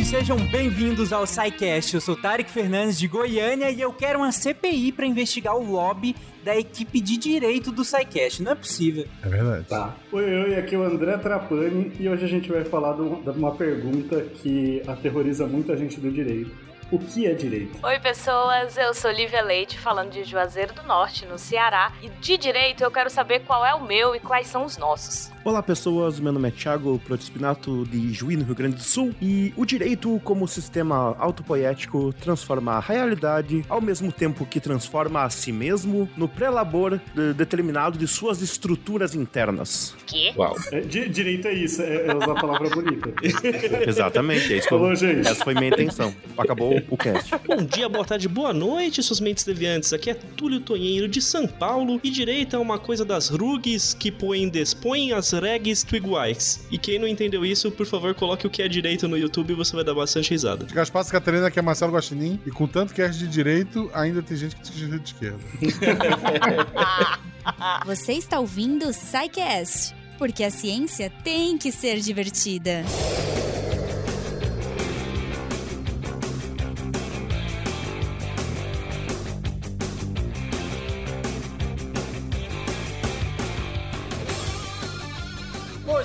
ouvintes, sejam bem-vindos ao SciCast. Eu sou Tarek Fernandes de Goiânia e eu quero uma CPI para investigar o lobby da equipe de direito do SciCast. Não é possível. É verdade. Tá. Oi, oi, aqui é o André Trapani e hoje a gente vai falar de uma pergunta que aterroriza muita gente do direito o que é direito? Oi, pessoas. Eu sou Lívia Leite, falando de Juazeiro do Norte, no Ceará. E de direito eu quero saber qual é o meu e quais são os nossos. Olá, pessoas. Meu nome é Thiago Protispinato, de Juí, no Rio Grande do Sul. E o direito, como sistema autopoético, transforma a realidade ao mesmo tempo que transforma a si mesmo no pré-labor de determinado de suas estruturas internas. Que? Uau. É, di direito é isso, é, é, usar a palavra bonita. Exatamente, é isso. Falou, gente. Essa foi minha intenção. Acabou o cast. Bom dia, boa tarde, boa noite, suas mentes deviantes. Aqui é Túlio Tonheiro de São Paulo e direito é uma coisa das rugs que põem despõem as regs twigwikes. E quem não entendeu isso, por favor, coloque o que é direito no YouTube e você vai dar bastante risada. Gaspar Catarina, que é Marcelo Guaxinim, e com tanto que é de direito, ainda tem gente que te de esquerda. Você está ouvindo o SciCast, porque a ciência tem que ser divertida.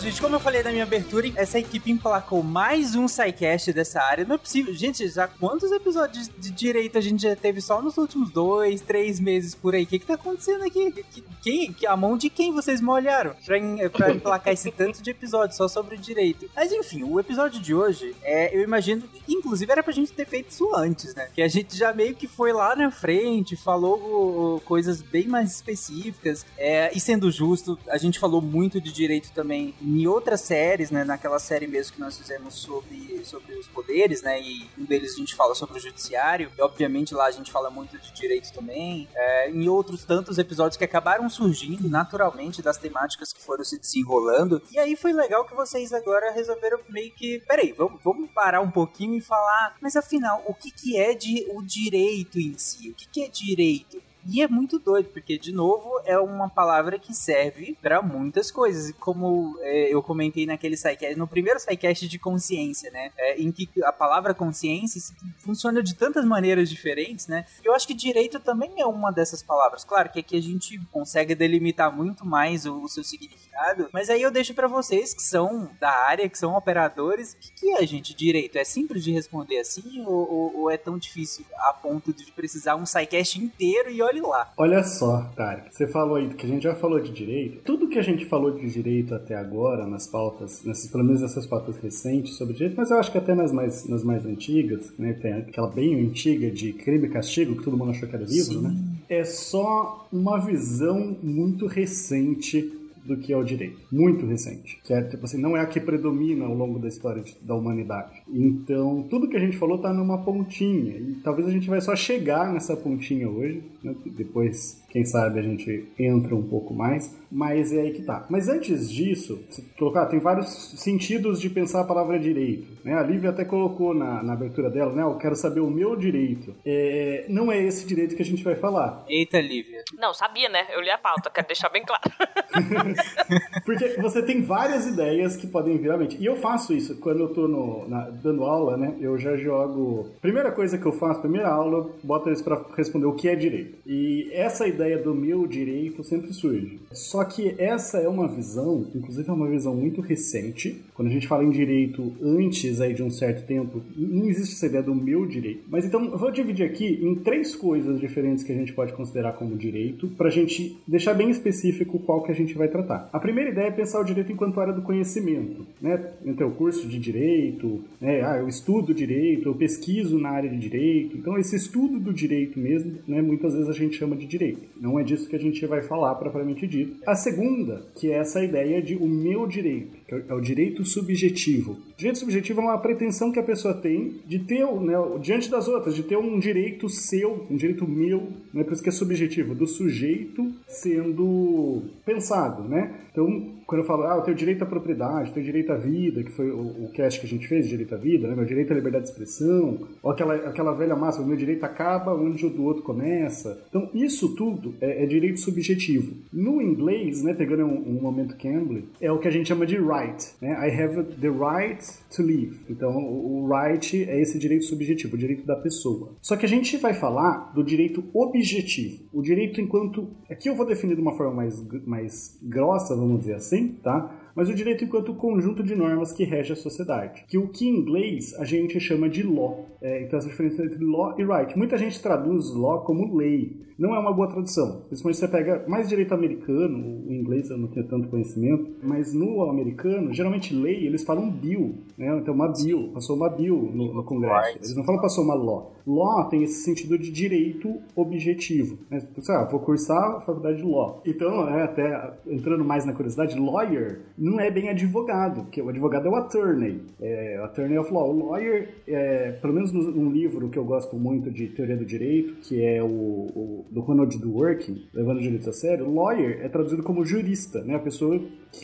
Gente, como eu falei na minha abertura, essa equipe emplacou mais um SciCast dessa área. Não é possível. Gente, já quantos episódios de direito a gente já teve só nos últimos dois, três meses por aí? O que que tá acontecendo aqui? Quem, a mão de quem vocês molharam pra, pra emplacar esse tanto de episódios só sobre direito? Mas enfim, o episódio de hoje, é, eu imagino inclusive era pra gente ter feito isso antes, né? Que a gente já meio que foi lá na frente, falou coisas bem mais específicas. É, e sendo justo, a gente falou muito de direito também em outras séries, né? Naquela série mesmo que nós fizemos sobre, sobre os poderes, né? E um deles a gente fala sobre o judiciário. E obviamente lá a gente fala muito de direito também. É, em outros tantos episódios que acabaram surgindo naturalmente das temáticas que foram se desenrolando. E aí foi legal que vocês agora resolveram meio que. Peraí, vamos, vamos parar um pouquinho e falar. Mas afinal, o que, que é de, o direito em si? O que, que é direito? E é muito doido, porque, de novo, é uma palavra que serve para muitas coisas. Como é, eu comentei naquele SciCast, no primeiro SciCast de consciência, né? É, em que a palavra consciência funciona de tantas maneiras diferentes, né? Eu acho que direito também é uma dessas palavras. Claro que aqui a gente consegue delimitar muito mais o, o seu significado, mas aí eu deixo para vocês que são da área, que são operadores, o que, que é, gente, direito? É simples de responder assim ou, ou, ou é tão difícil a ponto de precisar um SciCast inteiro e olha lá. Olha só, Tarek, você falou aí que a gente já falou de direito. Tudo que a gente falou de direito até agora, nas pautas, nessas, pelo menos nessas pautas recentes sobre direito, mas eu acho que até nas mais, nas mais antigas, né? Tem aquela bem antiga de crime e castigo, que todo mundo achou que era livro, Sim. né? É só uma visão muito recente do que é o direito. Muito recente. Que é, tipo assim, não é a que predomina ao longo da história de, da humanidade. Então, tudo que a gente falou tá numa pontinha. E talvez a gente vai só chegar nessa pontinha hoje. Né? Depois, quem sabe, a gente entra um pouco mais. Mas é aí que tá. Mas antes disso, colocar, tem vários sentidos de pensar a palavra direito. Né? A Lívia até colocou na, na abertura dela, né? Eu quero saber o meu direito. É, não é esse direito que a gente vai falar. Eita, Lívia. Não, sabia, né? Eu li a pauta, quero deixar bem claro. Porque você tem várias ideias que podem vir à mente. E eu faço isso quando eu tô no, na, dando aula, né? Eu já jogo. Primeira coisa que eu faço, primeira aula, eu boto eles para responder o que é direito. E essa ideia do meu direito sempre surge. Só que essa é uma visão, inclusive é uma visão muito recente. Quando a gente fala em direito antes aí de um certo tempo, não existe essa ideia do meu direito. Mas então eu vou dividir aqui em três coisas diferentes que a gente pode considerar como direito, pra gente deixar bem específico qual que a gente vai tratar. A primeira ideia é pensar o direito enquanto área do conhecimento, né? Então, o curso de direito, né? Ah, eu estudo direito, eu pesquiso na área de direito. Então, esse estudo do direito mesmo, né? Muitas vezes a gente chama de direito. Não é disso que a gente vai falar propriamente dito. A segunda, que é essa ideia de o meu direito, é o direito subjetivo. Direito subjetivo é uma pretensão que a pessoa tem de ter, né, diante das outras, de ter um direito seu, um direito meu, né? Por isso que é subjetivo, do sujeito sendo pensado, né? Então, quando eu falo, ah, eu tenho direito à propriedade, tenho direito à vida, que foi o, o cast que a gente fez, direito à vida, né? meu direito à liberdade de expressão, ou aquela, aquela velha máxima, meu direito acaba onde o do outro começa. Então, isso tudo é, é direito subjetivo. No inglês, né, pegando um, um momento Cambly, é o que a gente chama de right. Né? I have the right to live. Então, o right é esse direito subjetivo, o direito da pessoa. Só que a gente vai falar do direito objetivo. O direito enquanto. Aqui eu vou definir de uma forma mais, mais grossa, vamos dizer assim, tá? Mas o direito enquanto conjunto de normas que rege a sociedade, que o que em inglês a gente chama de law. É, então essa diferença entre law e right. Muita gente traduz law como lei. Não é uma boa tradução. Principalmente você pega mais direito americano, o inglês eu não tenho tanto conhecimento, mas no americano, geralmente lei, eles falam bill, né? Então uma bill, passou uma bill no, no Congresso. Eles não falam passou uma law. Law tem esse sentido de direito objetivo. Né? Então, ah, vou cursar a faculdade de law. Então, é, até entrando mais na curiosidade, lawyer não é bem advogado, porque o advogado é o attorney, é, attorney of law. O lawyer, é, pelo menos num livro que eu gosto muito de teoria do direito, que é o, o do Ronald Dworkin, Levando o Direito a Sério, lawyer é traduzido como jurista, né? A pessoa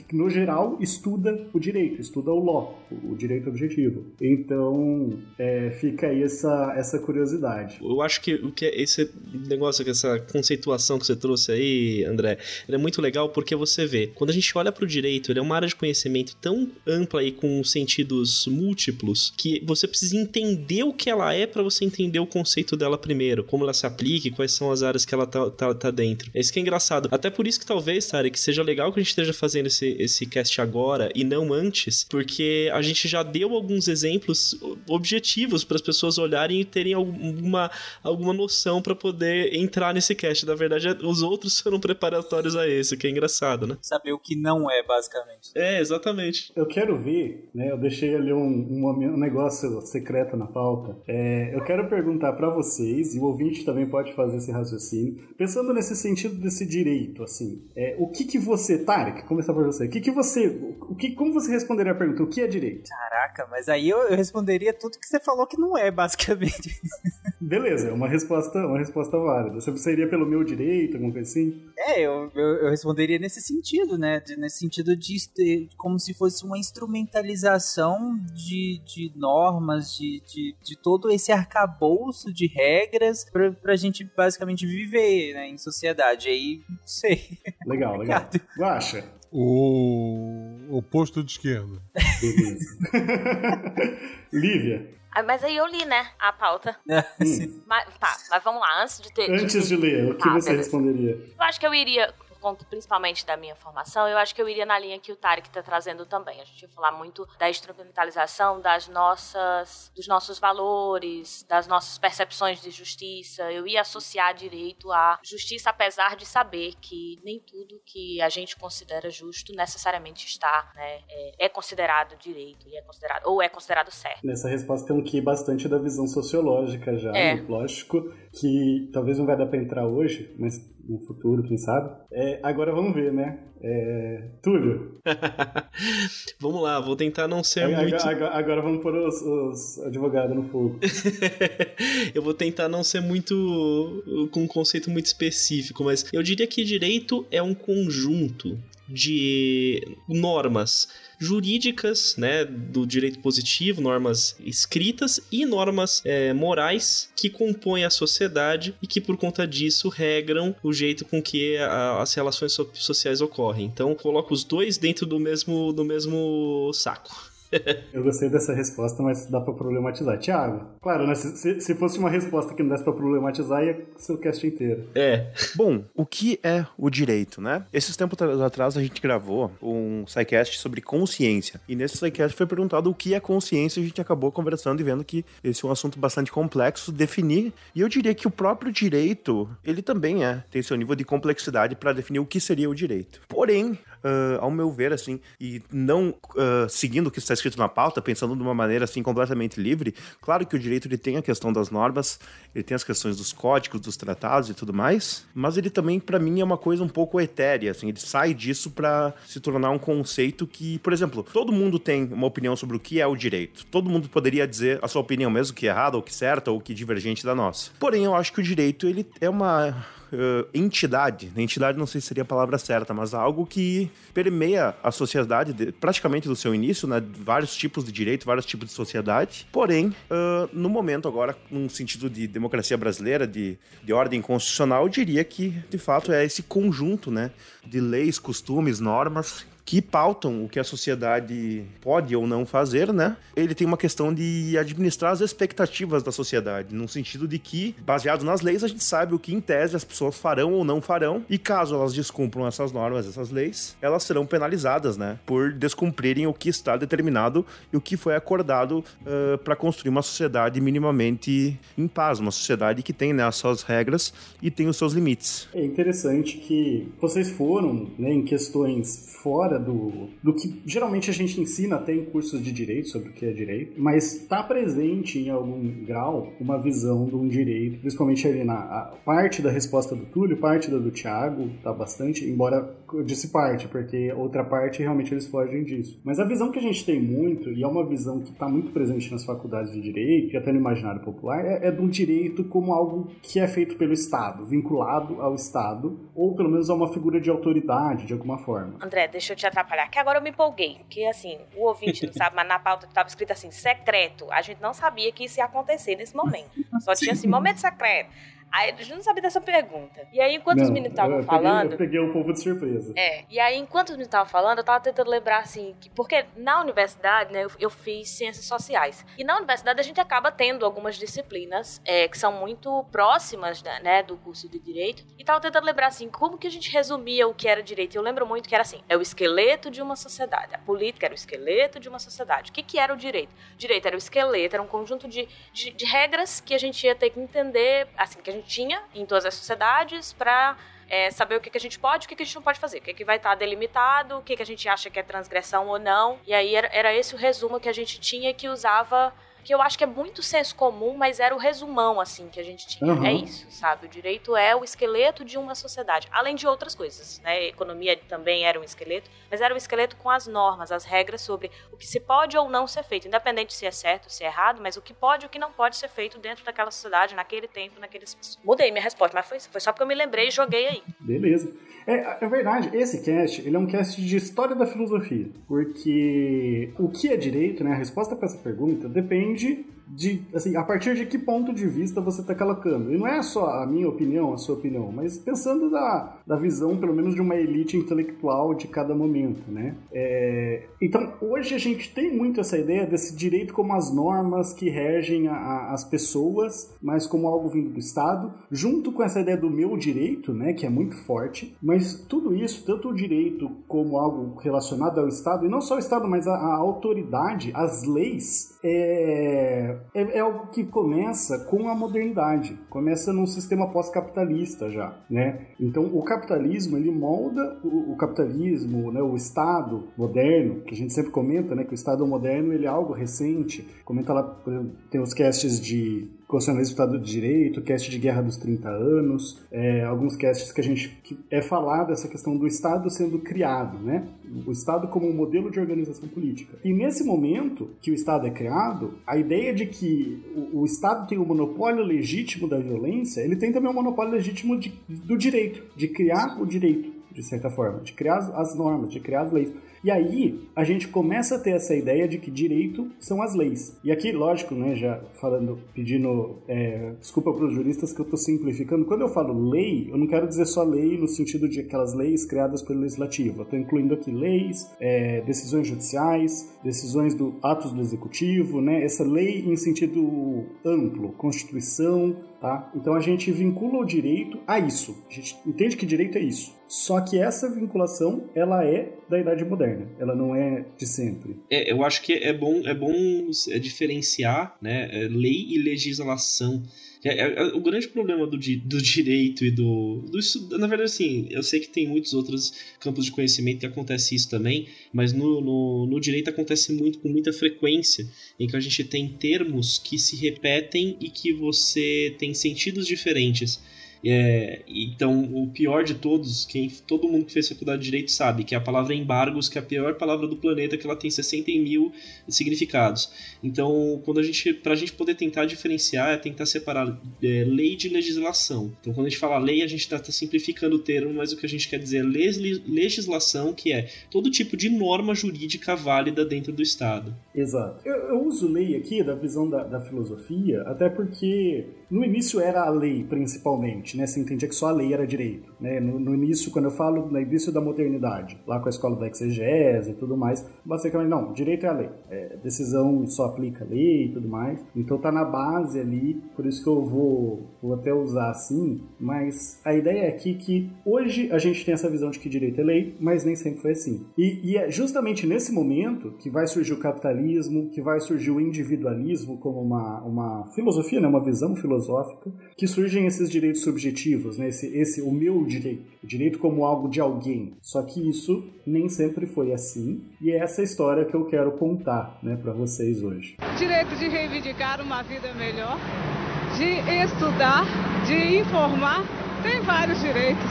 que, no geral, estuda o direito, estuda o law, o direito objetivo. Então, é, fica aí essa, essa curiosidade. Eu acho que, que esse negócio, essa conceituação que você trouxe aí, André, é muito legal porque você vê, quando a gente olha para o direito, ele é uma área de conhecimento tão ampla e com sentidos múltiplos que você precisa entender o que ela é para você entender o conceito dela primeiro, como ela se aplica e quais são as áreas que ela tá, tá, tá dentro. É isso que é engraçado. Até por isso que talvez, Tarek, seja legal que a gente esteja fazendo esse, esse cast agora e não antes, porque a gente já deu alguns exemplos objetivos para as pessoas olharem e terem alguma, alguma noção para poder entrar nesse cast. Na verdade, os outros foram preparatórios a esse, que é engraçado, né? Saber o que não é, basicamente. É, exatamente. Eu quero ver, né? Eu deixei ali um, um, um negócio secreto na pauta. É, eu quero perguntar para vocês, e o ouvinte também pode fazer esse raciocínio, pensando nesse sentido desse direito, assim, é, o que que você, Tarek, começar por você, o que que você, o que, como você responderia a pergunta, o que é direito? Caraca, mas aí eu, eu responderia tudo que você falou que não é, basicamente. Beleza, é uma resposta, uma resposta válida. Você seria pelo meu direito, alguma coisa assim? É, eu, eu, eu responderia nesse sentido, né? De, nesse sentido de, de, como se fosse uma instrumentalização de, de normas, de, de, de todo esse arcabouço de regras pra, pra gente basicamente viver né, em sociedade. Aí, não sei. Legal, legal. Guaxa. O oposto de esquerda. Beleza. Lívia. Ah, mas aí eu li, né, a pauta. Hum. Mas, tá, mas vamos lá, antes de ter. Antes de ler, o que Tá, você beleza. responderia? Eu acho que eu iria, conta principalmente da minha formação, eu acho que eu iria na linha que o Tarek está trazendo também. A gente ia falar muito da instrumentalização das nossas, dos nossos valores, das nossas percepções de justiça. Eu ia associar direito à justiça, apesar de saber que nem tudo que a gente considera justo necessariamente está, né, é, é considerado direito e é considerado ou é considerado certo. Nessa resposta tem um que bastante da visão sociológica já, É. lógico, que talvez não vai dar pra entrar hoje, mas no futuro, quem sabe. É, agora vamos ver, né? É, Túlio, Vamos lá, vou tentar não ser agora, muito. agora- agora vamos pôr os, os advogados no fogo. eu vou tentar não ser muito. com um conceito muito específico, mas eu diria que direito é um conjunto de normas jurídicas, né, do direito positivo, normas escritas e normas é, morais que compõem a sociedade e que por conta disso regram o jeito com que a- as relações so- sociais ocorrem. Então, coloco os dois dentro do mesmo do mesmo saco. Eu gostei dessa resposta, mas dá pra problematizar. Tiago, claro, né? Se, se- se fosse uma resposta que não desse pra problematizar, ia ser o cast inteiro. É, Bom, o que é o direito, né? Esses tempos atrás a gente gravou um SciCast sobre consciência. E nesse SciCast foi perguntado o que é consciência e a gente acabou conversando e vendo que esse é um assunto bastante complexo de definir. E eu diria que o próprio direito, ele também é, tem seu nível de complexidade para definir o que seria o direito. Porém, ah, ao meu ver, assim, e não ah, seguindo o que está escrito na pauta, pensando de uma maneira assim completamente livre, claro que o direito ele tem a questão das normas, ele tem as questões dos códigos, dos tratados e tudo mais, mas ele também para mim é uma coisa um pouco etérea, assim, ele sai disso para se tornar um conceito que, por exemplo, todo mundo tem uma opinião sobre o que é o direito. Todo mundo poderia dizer a sua opinião mesmo que é errada ou que certa ou que divergente da nossa. Porém, eu acho que o direito ele é uma eh, entidade, entidade não sei se seria a palavra certa, mas algo que permeia a sociedade de- praticamente do seu início, né? Vários tipos de direito, vários tipos de sociedade. Porém, eh, no momento agora, num sentido de democracia brasileira, de, de ordem constitucional, eu diria que, de fato, é esse conjunto, né? De leis, costumes, normas que pautam o que a sociedade pode ou não fazer, né? Ele tem uma questão de administrar as expectativas da sociedade, no sentido de que, baseado nas leis, a gente sabe o que, em tese, as pessoas farão ou não farão, e caso elas descumpram essas normas, essas leis, elas serão penalizadas, né? Por descumprirem o que está determinado e o que foi acordado uh, para construir uma sociedade minimamente em paz, uma sociedade que tem né, as suas regras e tem os seus limites. É interessante que vocês foram né, em questões fora do, do que geralmente a gente ensina até em cursos de direito sobre o que é direito, mas está presente em algum grau uma visão de um direito, principalmente ali na parte da resposta do Túlio, parte da do Tiago, tá bastante, embora eu disse parte, porque outra parte realmente eles fogem disso. Mas a visão que a gente tem muito, e é uma visão que está muito presente nas faculdades de direito e até no imaginário popular, é, é do direito como algo que é feito pelo Estado, vinculado ao Estado, ou pelo menos a uma figura de autoridade, de alguma forma. André, deixa eu te atrapalhar, que agora eu me empolguei. Porque, assim, o ouvinte não sabe, mas na pauta estava escrito assim, secreto. A gente não sabia que isso ia acontecer nesse momento. Só tinha assim, momento secreto. Aí a gente não sabia dessa pergunta. E aí, enquanto não, os meninos estavam falando. Eu peguei o um povo de surpresa. É. E aí, enquanto os meninos estavam falando, eu tava tentando lembrar assim. Que, porque na universidade, né, eu, eu, fiz ciências sociais. E na universidade a gente acaba tendo algumas disciplinas é, que são muito próximas né, né, do curso de direito. E tava tentando lembrar assim, como que a gente resumia o que era direito. Eu lembro muito que era assim: é o esqueleto de uma sociedade. A política era o esqueleto de uma sociedade. O que, que era o direito? O direito era o esqueleto, era um conjunto de, de, de regras que a gente ia ter que entender, assim, que a gente tinha em todas as sociedades para é, saber o que, que a gente pode e o que, que a gente não pode fazer, o que, que vai estar delimitado, o que, que a gente acha que é transgressão ou não. E aí era, era esse o resumo que a gente tinha que usava que eu acho que é muito senso comum, mas era o resumão, assim, que a gente tinha. Uhum. É isso, sabe? O direito é o esqueleto de uma sociedade, além de outras coisas, né? A economia também era um esqueleto, mas era um esqueleto com as normas, as regras sobre o que se pode ou não ser feito, independente se é certo, se é errado, mas o que pode e o que não pode ser feito dentro daquela sociedade, naquele tempo, naquele espaço. Mudei minha resposta, mas foi, foi só porque eu me lembrei e joguei aí. Beleza. É, é verdade, esse cast, ele é um cast de história da filosofia, porque o que é direito, né, a resposta para essa pergunta depende 邻居。De, assim, a partir de que ponto de vista você está colocando. E não é só a minha opinião, a sua opinião, mas pensando da, da visão, pelo menos, de uma elite intelectual de cada momento, né? É, então, hoje a gente tem muito essa ideia desse direito como as normas que regem a, a, as pessoas, mas como algo vindo do Estado, junto com essa ideia do meu direito, né, que é muito forte, mas tudo isso, tanto o direito como algo relacionado ao Estado, e não só o Estado, mas a, a autoridade, as leis, é, é, é, algo que começa com a modernidade, começa num sistema pós-capitalista já, né? Então o capitalismo ele molda o, o, capitalismo, né? O Estado moderno que a gente sempre comenta, né? Que o Estado moderno ele é algo recente. Comenta lá, tem os casts de constitucionalismo do Estado de Direito, cast de Guerra dos 30 Anos, é, alguns casts que a gente que é falado essa questão do Estado sendo criado, né? O Estado como um modelo de organização política. E nesse momento que o Estado é criado, a ideia de que o, o Estado tem o monopólio legítimo da violência, ele tem também o monopólio legítimo de, do direito, de criar o direito, de certa forma, de criar as normas, de criar as leis. E aí a gente começa a ter essa ideia de que direito são as leis. E aqui, lógico, né, já falando, pedindo é, desculpa para os juristas que eu estou simplificando. Quando eu falo lei, eu não quero dizer só lei no sentido de aquelas leis criadas pelo legislativo. Estou incluindo aqui leis, é, decisões judiciais, decisões do atos do executivo, né? Essa lei em sentido amplo, constituição, tá? Então a gente vincula o direito a isso. A gente entende que direito é isso. Só que essa vinculação, ela é da idade moderna. Ela não é de sempre. É, eu acho que é bom, é bom é, diferenciar né, é, lei e legislação. É, é, é, o grande problema do, do direito e do, do. Na verdade, assim, eu sei que tem muitos outros campos de conhecimento que acontece isso também, mas no, no, no direito acontece muito com muita frequência, em que a gente tem termos que se repetem e que você tem sentidos diferentes. É, então, o pior de todos, quem todo mundo que fez faculdade de Direito sabe, que é a palavra embargos, que é a pior palavra do planeta, que ela tem 60 mil significados. Então, quando a gente, pra gente poder tentar diferenciar, é tentar separar é, lei de legislação. Então, quando a gente fala lei, a gente está tá simplificando o termo, mas o que a gente quer dizer é legislação, que é todo tipo de norma jurídica válida dentro do Estado. Exato. Eu, eu uso lei aqui da visão da, da filosofia, até porque no início era a lei, principalmente left, né? Você entendia que só a lei era direito, né? No, no início, quando eu falo no início da modernidade, lá com a escola da exegese e tudo mais, basicamente, não, direito é a lei. É, decisão só aplica a lei e tudo mais. Então tá na base ali, por isso que eu vou, vou até usar assim, mas a ideia é aqui que hoje a gente tem essa visão de que direito é lei, mas nem sempre foi assim. E, e é justamente nesse momento que vai surgir o capitalismo, que vai surgir o individualismo como uma, uma filosofia, né? uma visão filosófica, que surgem esses direitos subjetivos, né? esse, esse o meu direito, o direito como algo de alguém. Só que isso nem sempre foi assim, e é essa história que eu quero contar né, para vocês hoje. Direito de reivindicar uma vida melhor, de estudar, de informar, tem vários direitos.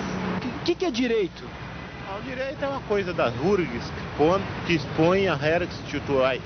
O que, que é direito? Ah, o direito é uma coisa das URGs que expõe a regras institucionais.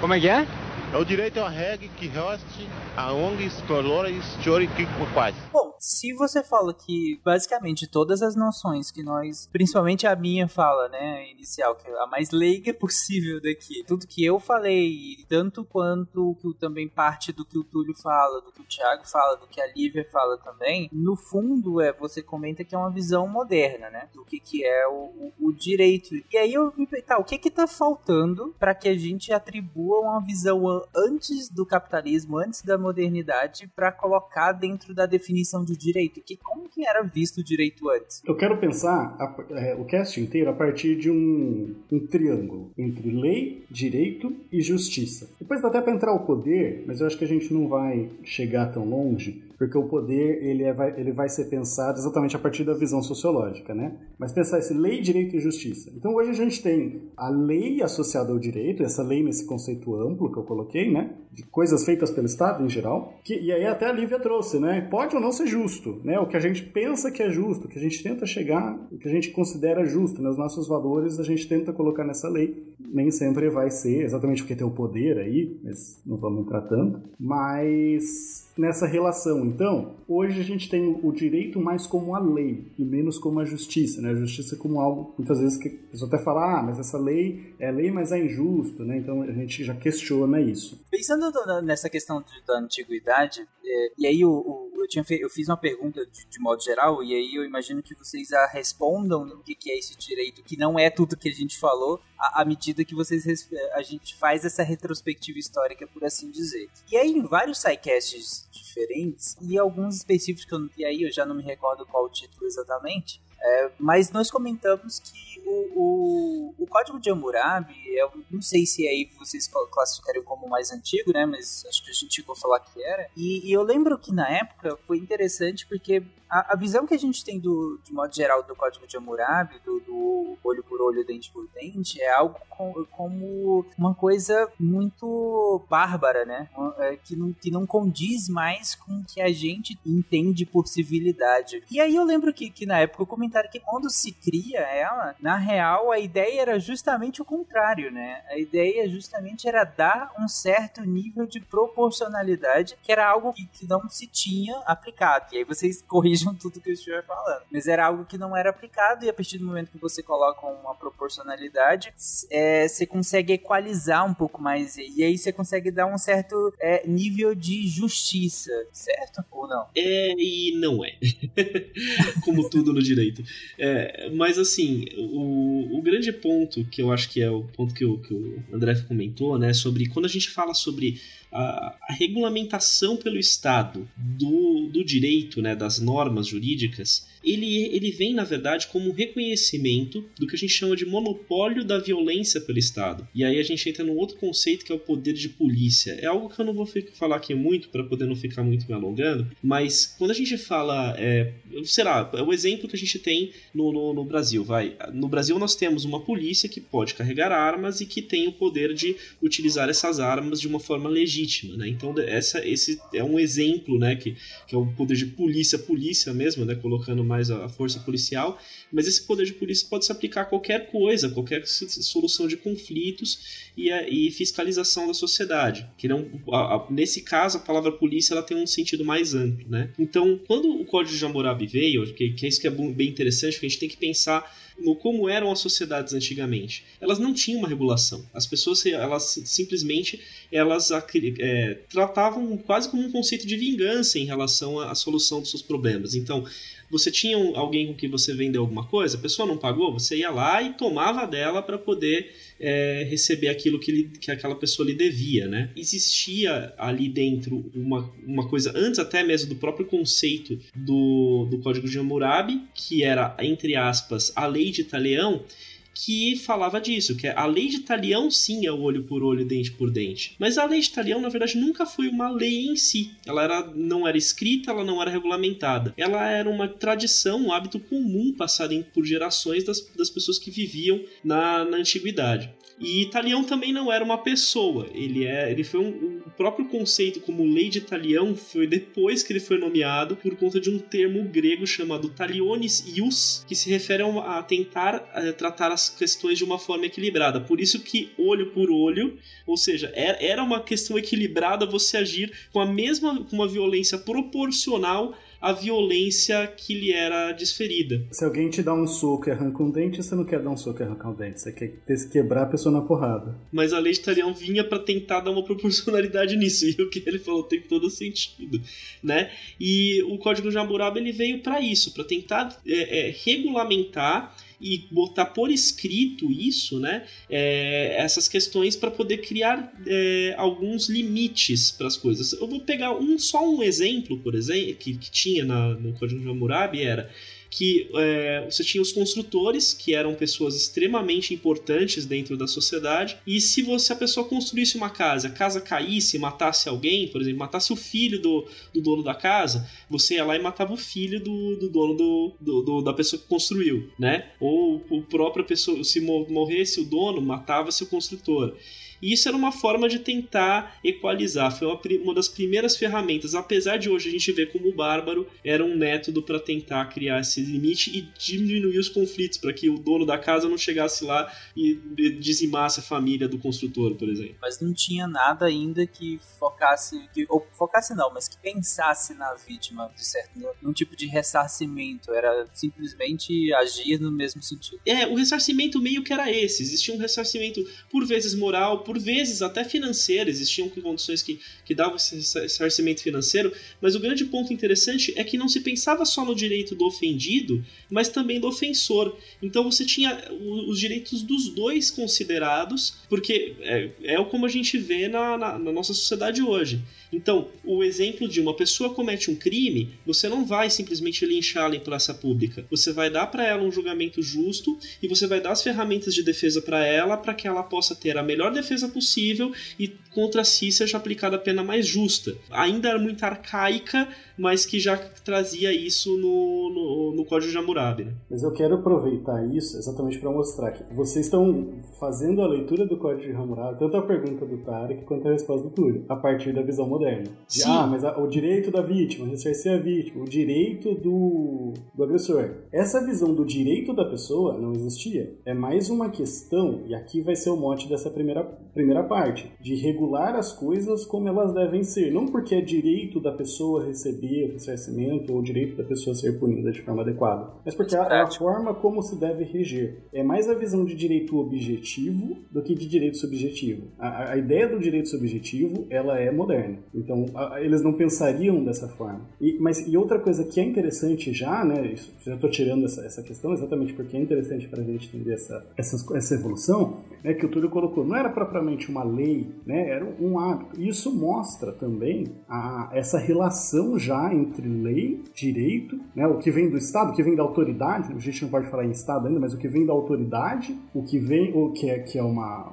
Como é que é? É o direito à regra que reste a ONGs, valores, teóricos quais. Bom, se você fala que basicamente todas as noções que nós, principalmente a minha fala, né, inicial, que é a mais leiga possível daqui, tudo que eu falei, tanto quanto que também parte do que o Túlio fala, do que o Thiago fala, do que a Lívia fala também, no fundo é você comenta que é uma visão moderna, né, do que que é o, o, direito. E aí eu me tá, o que que tá faltando para que a gente atribua uma visão antes do capitalismo, antes da modernidade, para colocar dentro da definição de direito? Que como que era visto o direito antes? Eu quero pensar a, é, o cast inteiro a partir de um, um triângulo entre lei, direito e justiça. Depois dá até para entrar o poder, mas eu acho que a gente não vai chegar tão longe porque o poder ele, é, vai, ele vai ser pensado exatamente a partir da visão sociológica, né? Mas pensar esse lei, direito e justiça. Então hoje a gente tem a lei associada ao direito, essa lei nesse conceito amplo que eu coloquei, né? De coisas feitas pelo Estado em geral, que, e aí até a Lívia trouxe, né? Pode ou não ser justo, né? O que a gente pensa que é justo, o que a gente tenta chegar, o que a gente considera justo, né? Os nossos valores a gente tenta colocar nessa lei. Nem sempre vai ser, exatamente porque tem o poder aí, mas não vamos entrar tanto, mas nessa relação. Então, hoje a gente tem o direito mais como a lei e menos como a justiça, né? A justiça como algo, muitas vezes, que a pessoa até fala, ah, mas essa lei é lei, mas é injusto, né? Então a gente já questiona isso. Pensando nessa questão da antiguidade, é, e aí o, o, eu, tinha eu fiz uma pergunta de, de, modo geral, e aí eu imagino que vocês a respondam o que, que é esse direito, que não é tudo que a gente falou, à, à medida que vocês a gente faz essa retrospectiva histórica, por assim dizer. E aí, em vários sidecasts diferentes, e alguns específicos, e aí eu já não me recordo qual o título exatamente, é, mas nós comentamos que o, o, o, código de Hammurabi, eu não sei se aí vocês classificariam como mais antigo, né? Mas acho que a gente chegou a falar que era. E, e eu lembro que na época foi interessante porque a, a, visão que a gente tem do, de modo geral do código de Hammurabi, do, do olho por olho, dente por dente, é algo com, como uma coisa muito bárbara, né? É, que, não, que não condiz mais com o que a gente entende por civilidade. E aí eu lembro que, que na época eu comentário que quando se cria ela, na real a ideia era justamente o contrário, né? A ideia justamente era dar um certo nível de proporcionalidade, que era algo que, que não se tinha aplicado. E aí vocês corrijam tudo que eu estiver falando. Mas era algo que não era aplicado, e a partir do momento que você coloca uma proporcionalidade, é, você consegue equalizar um pouco mais. E aí você consegue dar um certo é, nível de justiça, certo? Ou não? É e não é. Como tudo no direito. É, mas assim, o, o grande ponto que eu acho que é o ponto que o, que o André comentou, né? Sobre quando a gente fala sobre a, a regulamentação pelo Estado do, do direito, né, das normas jurídicas, ele, ele vem, na verdade, como um reconhecimento do que a gente chama de monopólio da violência pelo Estado. E aí a gente entra num outro conceito que é o poder de polícia. É algo que eu não vou falar aqui muito para poder não ficar muito me alongando, mas quando a gente fala, é, será, é o exemplo que a gente tem no, no, no Brasil, vai. No Brasil nós temos uma polícia que pode carregar armas e que tem o poder de utilizar essas armas de uma forma legítima, né? Então essa, esse é um exemplo, né, que, que é o poder de polícia, polícia mesmo, né, colocando mais a força policial, mas esse poder de polícia pode se aplicar a qualquer coisa, qualquer solução de conflitos e, a, e fiscalização da sociedade. Que não, a, a, nesse caso, a palavra polícia ela tem um sentido mais amplo, né? Então, quando o Código de Hammurabi veio, que, que é isso que é bem interessante, porque a gente tem que pensar no como eram as sociedades antigamente. Elas não tinham uma regulação. As pessoas, elas simplesmente, elas é, tratavam quase como um conceito de vingança em relação à solução dos seus problemas. Então, você tinha alguém com que você vendeu alguma coisa, a pessoa não pagou, você ia lá e tomava dela para poder é, receber aquilo que, ele, que aquela pessoa lhe devia, né? Existia ali dentro uma, uma coisa, antes até mesmo do próprio conceito do, do Código de Hammurabi, que era, entre aspas, a lei de Italião, que falava disso, que a lei de Talião sim é o olho por olho, dente por dente. Mas a lei de Talião, na verdade, nunca foi uma lei em si. Ela era, não era escrita, ela não era regulamentada. Ela era uma tradição, um hábito comum passado por gerações das, das pessoas que viviam na, na antiguidade. E Italião também não era uma pessoa, ele é, ele foi um, o próprio conceito como lei de Italião foi depois que ele foi nomeado por conta de um termo grego chamado talionis ius, que se refere a, tentar a, eh, tratar as questões de uma forma equilibrada. Por isso que olho por olho, ou seja, era uma questão equilibrada você agir com a mesma com uma violência proporcional a violência que lhe era desferida. Se alguém te dá um soco e arranca um dente, você não quer dar um soco e arrancar um dente, você quer quebrar a pessoa na porrada. Mas a lei de Talião vinha para tentar dar uma proporcionalidade nisso, e o que ele falou tem todo sentido, né? E o Código de Hammurabi ele veio para isso, para tentar é, é, regulamentar e botar por escrito isso, né? É, essas questões para poder criar é, alguns limites para as coisas. Eu vou pegar um só um exemplo, por exemplo, que, que tinha na, no Código de Hammurabi era que é, você tinha os construtores, que eram pessoas extremamente importantes dentro da sociedade, e se você a pessoa construísse uma casa, a casa caísse, matasse alguém, por exemplo, matasse o filho do, do dono da casa, você ia lá e matava o filho do, do dono do, do, do da pessoa que construiu, né? Ou o próprio pessoa, se morresse o dono, matava-se o construtor. E isso era uma forma de tentar equalizar. Foi uma, uma das primeiras ferramentas, apesar de hoje a gente ver como o bárbaro era um método para tentar criar esse limite e diminuir os conflitos, para que o dono da casa não chegasse lá e dizimasse a família do construtor, por exemplo. Mas não tinha nada ainda que focasse, que, ou focasse não, mas que pensasse na vítima, de certo, num tipo de ressarcimento. Era simplesmente agir no mesmo sentido. É, o ressarcimento meio que era esse. Existia um ressarcimento, por vezes moral, por vezes até financeiro, existiam condições que, que davam esse ressarcimento financeiro, mas o grande ponto interessante é que não se pensava só no direito do ofendido, mas também do ofensor. Então você tinha os direitos dos dois considerados, porque é, é como a gente vê na, na, na nossa sociedade hoje. Então, o exemplo de uma pessoa comete um crime, você não vai simplesmente linchá-la em praça pública. Você vai dar para ela um julgamento justo e você vai dar as ferramentas de defesa para ela para que ela possa ter a melhor defesa possível e contra si seja aplicada a pena mais justa. Ainda era muito arcaica, mas que já trazia isso no, no, no Código de Hammurabi. Né? Mas eu quero aproveitar isso exatamente para mostrar que vocês estão fazendo a leitura do Código de Hammurabi, tanto a pergunta do Tarek quanto a resposta do Túlio, a partir da visão moderna. De, ah, mas a, o direito da vítima, ressarcir a vítima, o direito do, do agressor. Essa visão do direito da pessoa não existia. É mais uma questão, e aqui vai ser o mote dessa primeira, primeira parte, de regular as coisas como elas devem ser. Não porque é direito da pessoa receber o ressarcimento ou o direito da pessoa ser punida de forma adequada, mas porque é a, forma como se deve reger. É mais a visão de direito objetivo do que de direito subjetivo. A, a ideia do direito subjetivo, ela é moderna. Então, a, eles não pensariam dessa forma. E, mas, e outra coisa que é interessante já, né, isso, já estou tirando essa, essa questão exatamente porque é interessante para a gente entender essa, essa, essa evolução, né, que o Túlio colocou, não era propriamente uma lei, né, era um hábito. E isso mostra também a, essa relação já entre lei, direito, né, o que vem do Estado, o que vem da autoridade, a gente não pode falar em Estado ainda, mas o que vem da autoridade, o que vem, o que é, que é uma,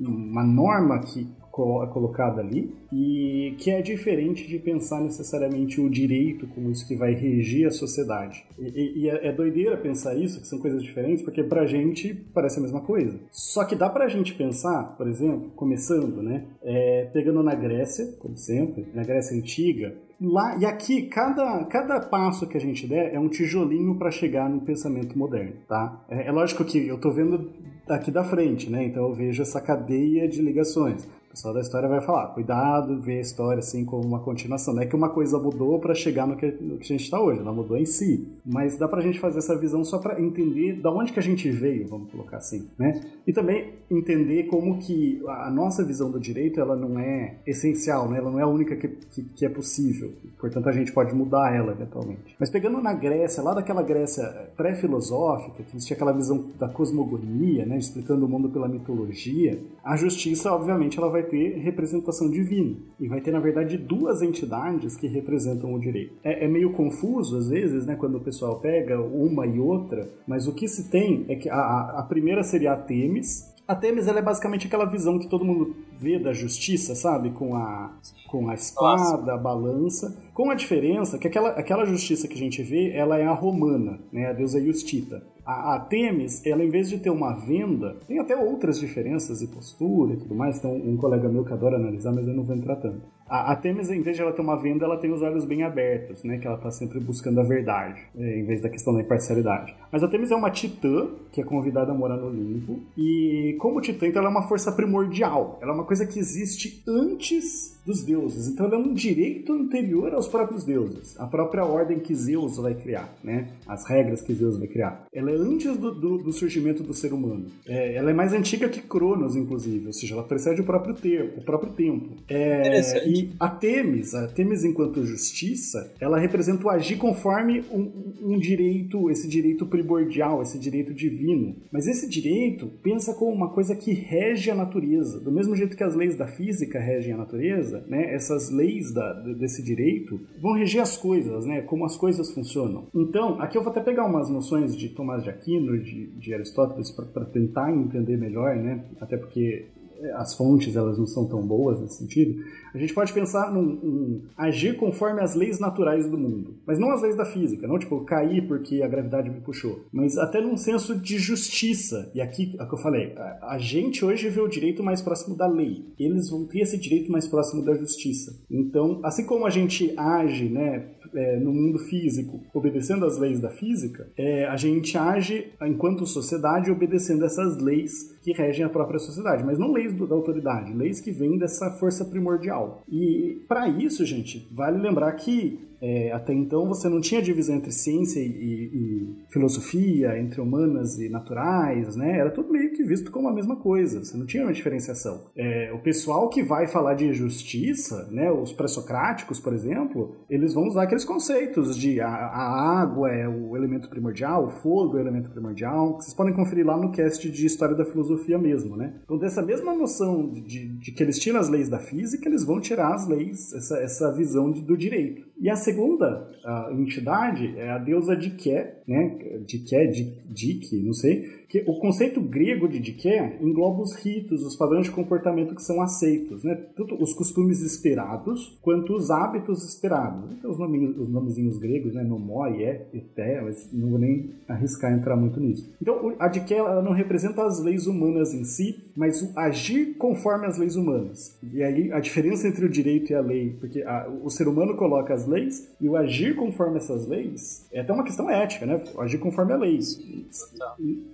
uma norma que colocada ali e que é diferente de pensar necessariamente o direito como isso que vai regir a sociedade. E, e é, é doideira pensar isso, que são coisas diferentes, porque pra gente parece a mesma coisa. Só que dá pra gente pensar, por exemplo, começando, né, é, pegando na Grécia, como sempre, na Grécia Antiga, Lá, e aqui, cada, cada passo que a gente der é um tijolinho para chegar no pensamento moderno, tá? É, é, lógico que eu tô vendo aqui da frente, né? Então eu vejo essa cadeia de ligações. Pessoal da história vai falar, cuidado, ver a história assim como uma continuação. Não é que uma coisa mudou para chegar no que, no que a gente está hoje, ela mudou em si. Mas dá pra gente fazer essa visão só para entender da onde que a gente veio, vamos colocar assim, né? E também entender como que a nossa visão do direito, ela não é essencial, né? Ela não é a única que, que, que é possível. Portanto, a gente pode mudar ela eventualmente. Mas pegando na Grécia, lá daquela Grécia pré-filosófica, que existia aquela visão da cosmogonia, né? Explicando o mundo pela mitologia, a justiça, obviamente, ela vai ter representação divina. E vai ter, na verdade, duas entidades que representam o direito. É, é meio confuso, às vezes, né? Quando o pessoal pega uma e outra, mas o que se tem é que a, a primeira seria a Temis, a Temis ela é basicamente aquela visão que todo mundo vê da justiça, sabe? Com a, com a espada, a balança. Com a diferença que aquela, aquela justiça que a gente vê, ela é a romana, né? A deusa Justita. A, a ela em vez de ter uma venda, tem até outras diferenças de postura e tudo mais. Tem um, um colega meu que adora analisar, mas eu não vou entrar tanto. A, a Temis, em vez de ela ter uma venda, ela tem os olhos bem abertos, né? Que ela tá sempre buscando a verdade, é, em vez da questão da imparcialidade. Mas a Temis é uma titã, que é convidada a morar no limbo. E como titã, então ela é uma força primordial. Ela é uma coisa que existe antes dos deuses. Então ela é um direito anterior aos próprios deuses. A própria ordem que Zeus vai criar, né? As regras que Zeus vai criar. Ela é antes do, do, do surgimento do ser humano. É, ela é mais antiga que Cronos, inclusive. Ou seja, ela precede o próprio tempo. O próprio tempo. É, e a Temis, a Temis enquanto justiça, ela representa o agir conforme um, um direito, esse direito primordial, esse direito divino. Mas esse direito pensa como uma coisa que rege a natureza. Do mesmo jeito que as leis da física regem a natureza, né, essas leis da, desse direito vão reger as coisas, né, como as coisas funcionam. Então, aqui eu vou até pegar umas noções de Tomás de Aquino, de, de Aristóteles, para tentar entender melhor, né, até porque as fontes elas não são tão boas nesse sentido, a gente pode pensar num, num, agir conforme as leis naturais do mundo. Mas não as leis da física, não tipo cair porque a gravidade me puxou. Mas até num senso de justiça. E aqui, é o que eu falei, a, a gente hoje vê o direito mais próximo da lei. Eles vão ter esse direito mais próximo da justiça. Então, assim como a gente age, né, é, no mundo físico, obedecendo às leis da física, é, a gente age enquanto sociedade obedecendo essas leis que regem a própria sociedade, mas não leis do, da autoridade, leis que vêm dessa força primordial. E para isso, gente, vale lembrar que é, até então você não tinha divisão entre ciência e, e, filosofia, entre humanas e naturais, né? Era tudo meio que visto como a mesma coisa. Você não tinha uma diferenciação. É, o pessoal que vai falar de justiça, né? Os pré-socráticos, por exemplo, eles vão usar aqueles conceitos de a, a, água é o elemento primordial, o fogo é o elemento primordial. Vocês podem conferir lá no cast de história da filosofia mesmo, né? Então dessa mesma noção de, de, de que eles tiram as leis da física, eles vão tirar as leis, essa, essa visão de, do direito. E a segunda a entidade é a deusa Diké, né? Diké, Dik, não sei, que o conceito grego de Diké engloba os ritos, os padrões de comportamento que são aceitos, né? Tanto os costumes esperados quanto os hábitos esperados. Então, os, nominhos, os nomezinhos gregos, né? Nomoi, é, eté, mas não vou nem arriscar entrar muito nisso. Então, a Diké ela não representa as leis humanas em si, mas o agir conforme as leis humanas. E aí a diferença entre o direito e a lei, porque a, o ser humano coloca as leis e o agir conforme essas leis é até uma questão ética, né? O agir conforme a lei.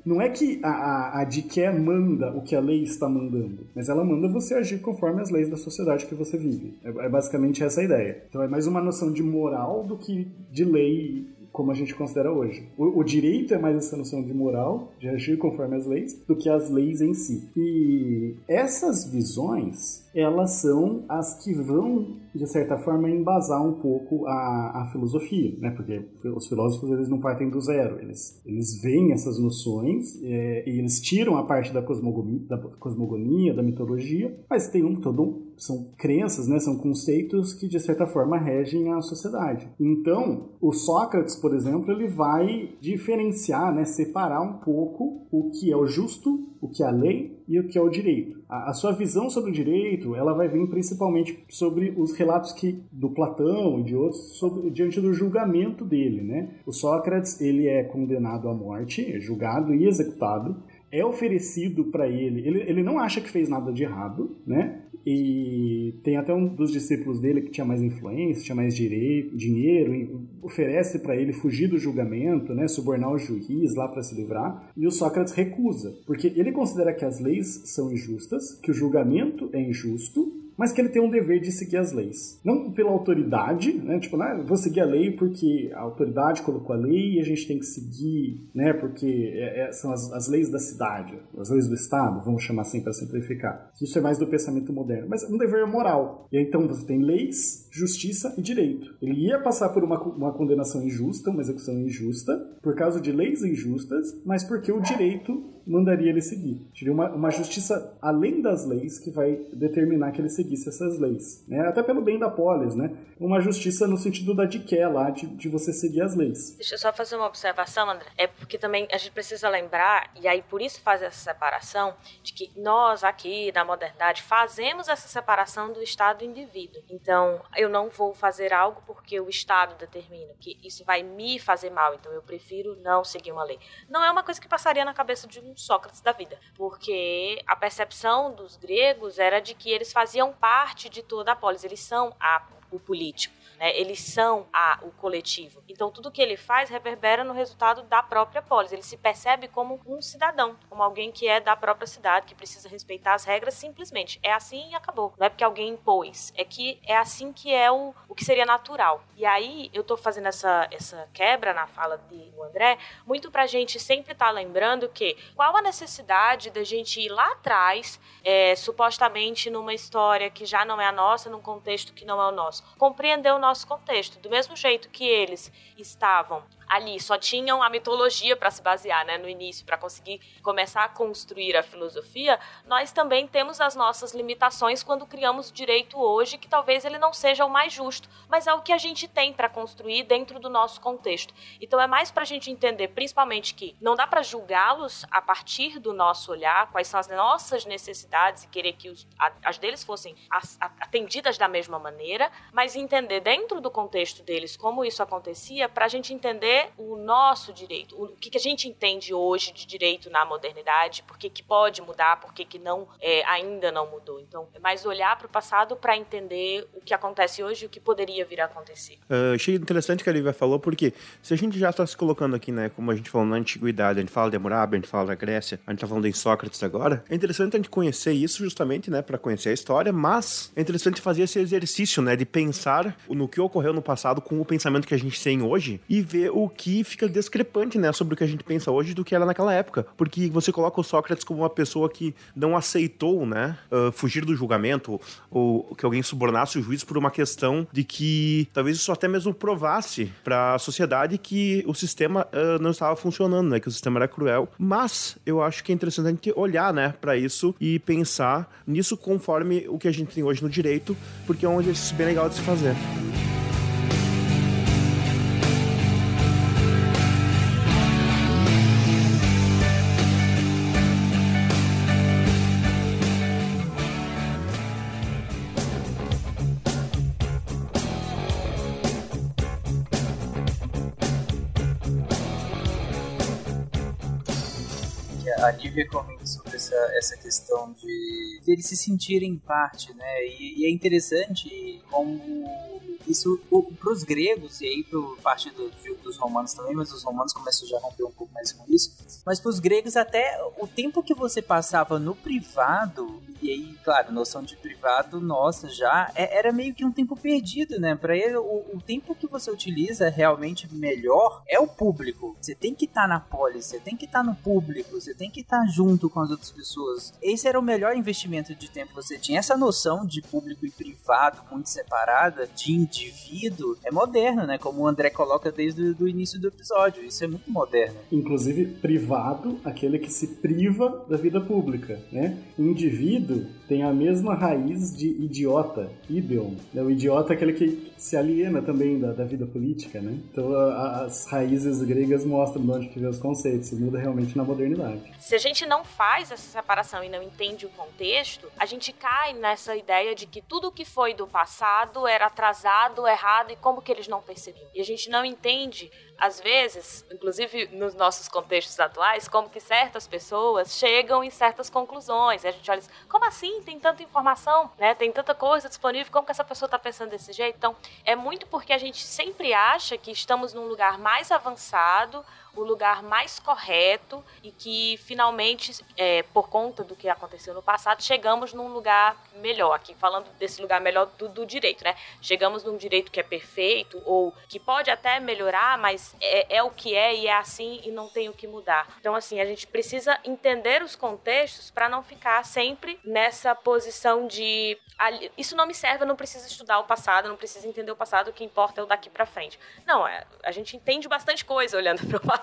Não é que a, a, a Diké manda o que a lei está mandando, mas ela manda você agir conforme as leis da sociedade que você vive. É, é basicamente essa a ideia. Então é mais uma noção de moral do que de lei como a gente considera hoje. O, o, direito é mais essa noção de moral, de agir conforme as leis, do que as leis em si. E essas visões, elas são as que vão de certa forma, embasar um pouco a, a filosofia, né? Porque os filósofos, eles não partem do zero. Eles, eles veem essas noções é, e eles tiram a parte da cosmogonia, da cosmogonia, da mitologia, mas tem um todo um, são crenças, né? São conceitos que, de certa forma, regem a sociedade. Então, o Sócrates, por exemplo, ele vai diferenciar, né? Separar um pouco o que é o justo, o que é a lei e o que é o direito. A, a, sua visão sobre o direito, ela vai vir principalmente sobre os relatos que do Platão e de outros sobre, diante do julgamento dele, né? O Sócrates, ele é condenado à morte, é julgado e executado, é oferecido para ele, ele, ele não acha que fez nada de errado, né? e tem até um dos discípulos dele que tinha mais influência, tinha mais direito, dinheiro, oferece para ele fugir do julgamento, né, subornar o juiz lá para se livrar, e o Sócrates recusa, porque ele considera que as leis são injustas, que o julgamento é injusto mas que ele tem um dever de seguir as leis. Não pela autoridade, né? Tipo, né? vou seguir a lei porque a autoridade colocou a lei e a gente tem que seguir, né? Porque é, é, são as, as, leis da cidade, as leis do Estado, vamos chamar assim para simplificar. Isso é mais do pensamento moderno, mas um dever moral. E então você tem leis, justiça e direito. Ele ia passar por uma, uma condenação injusta, uma execução injusta, por causa de leis injustas, mas porque o direito mandaria ele seguir. Seria uma, uma justiça além das leis que vai determinar que ele seguisse essas leis. Né? Até pelo bem da polis, né? Uma justiça no sentido da diqué lá, de, de você seguir as leis. Deixa eu só fazer uma observação, André. É porque também a gente precisa lembrar, e aí por isso fazer essa separação, de que nós aqui na modernidade fazemos essa separação do Estado e do indivíduo. Então, eu não vou fazer algo porque o Estado determina que isso vai me fazer mal, então eu prefiro não seguir uma lei. Não é uma coisa que passaria na cabeça de um Sócrates da vida, porque a percepção dos gregos era de que eles faziam parte de toda a polis, eles são a, o político né? eles são a, o coletivo. Então tudo que ele faz reverbera no resultado da própria polis. Ele se percebe como um cidadão, como alguém que é da própria cidade, que precisa respeitar as regras simplesmente. É assim e acabou. Não é porque alguém impôs, é que é assim que é o, o que seria natural. E aí eu estou fazendo essa, essa quebra na fala do André, muito pra gente sempre estar tá lembrando que qual a necessidade da gente ir lá atrás, é, supostamente numa história que já não é a nossa, num contexto que não é o nosso. Compreender o nosso nosso contexto. Do mesmo jeito que eles estavam ali só tinham a mitologia para se basear, né, no início, para conseguir começar a construir a filosofia, nós também temos as nossas limitações quando criamos o direito hoje, que talvez ele não seja o mais justo, mas é o que a gente tem para construir dentro do nosso contexto. Então é mais para a gente entender, principalmente, que não dá para julgá-los a partir do nosso olhar, quais são as nossas necessidades e querer que os, as deles fossem atendidas da mesma maneira, mas entender dentro do contexto deles como isso acontecia, para a gente entender o nosso direito, o que, que a gente entende hoje de direito na modernidade, por que, que pode mudar, por que, que não, é, ainda não mudou. Então, é mais olhar para o passado para entender o que acontece hoje e o que poderia vir a acontecer. Uh, achei interessante que a Lívia falou, porque se a gente já está se colocando aqui, né, como a gente falou na antiguidade, a gente fala de Hammurabi, a gente fala da Grécia, a gente está falando de Sócrates agora, é interessante a gente conhecer isso justamente, né, para conhecer a história, mas é interessante fazer esse exercício, né, de pensar no que ocorreu no passado com o pensamento que a gente tem hoje e ver o que fica discrepante, né, sobre o que a gente pensa hoje do que era naquela época. Porque você coloca o Sócrates como uma pessoa que não aceitou, né, uh, fugir do julgamento ou que alguém subornasse o juiz por uma questão de que talvez isso até mesmo provasse para a sociedade que o sistema uh, não estava funcionando, né, que o sistema era cruel. Mas eu acho que é interessante olhar, né, para isso e pensar nisso conforme o que a gente tem hoje no direito, porque é um exercício bem legal de se fazer. Comenta sobre essa, essa questão de, de eles se sentirem parte, né? E, e é interessante como isso para os gregos e aí por parte do, dos romanos também, mas os romanos começam já a romper um pouco mais com isso. Mas para os gregos até o tempo que você passava no privado e aí, claro, noção de privado nossa já é, era meio que um tempo perdido, né? Para ele o, o, tempo que você utiliza realmente melhor é o público. Você tem que estar tá na polis, você tem que estar tá no público, você tem que estar tá junto com as outras pessoas. Esse era o melhor investimento de tempo que você tinha. Essa noção de público e privado muito separada, de indivíduo, é moderno, né? Como o André coloca desde o início do episódio. Isso é muito moderno. Inclusive, privado, aquele que se priva da vida pública, né? Indivíduo tem a mesma raiz de idiota, ideon. Né? O idiota é aquele que se aliena também da, da vida política, né? Então, a, as raízes gregas mostram de onde que vem os conceitos. Isso muda realmente na modernidade. Se a gente não faz essa separação e não entende o contexto, a gente cai nessa ideia de que tudo que foi do passado era atrasado, errado e como que eles não percebiam. E a gente não entende às vezes, inclusive nos nossos contextos atuais, como que certas pessoas chegam em certas conclusões. E a gente olha assim, como assim? Tem tanta informação, né? Tem tanta coisa disponível, como que essa pessoa está pensando desse jeito? Então, é muito porque a gente sempre acha que estamos num lugar mais avançado, o lugar mais correto e que finalmente, é, por conta do que aconteceu no passado, chegamos num lugar melhor. Aqui falando desse lugar melhor do, do direito, né? Chegamos num direito que é perfeito ou que pode até melhorar, mas é, é o que é e é assim e não tem o que mudar. Então, assim, a gente precisa entender os contextos para não ficar sempre nessa posição de isso não me serve, eu não preciso estudar o passado, não preciso entender o passado, o que importa é o daqui para frente. Não, é, a gente entende bastante coisa olhando para o passado.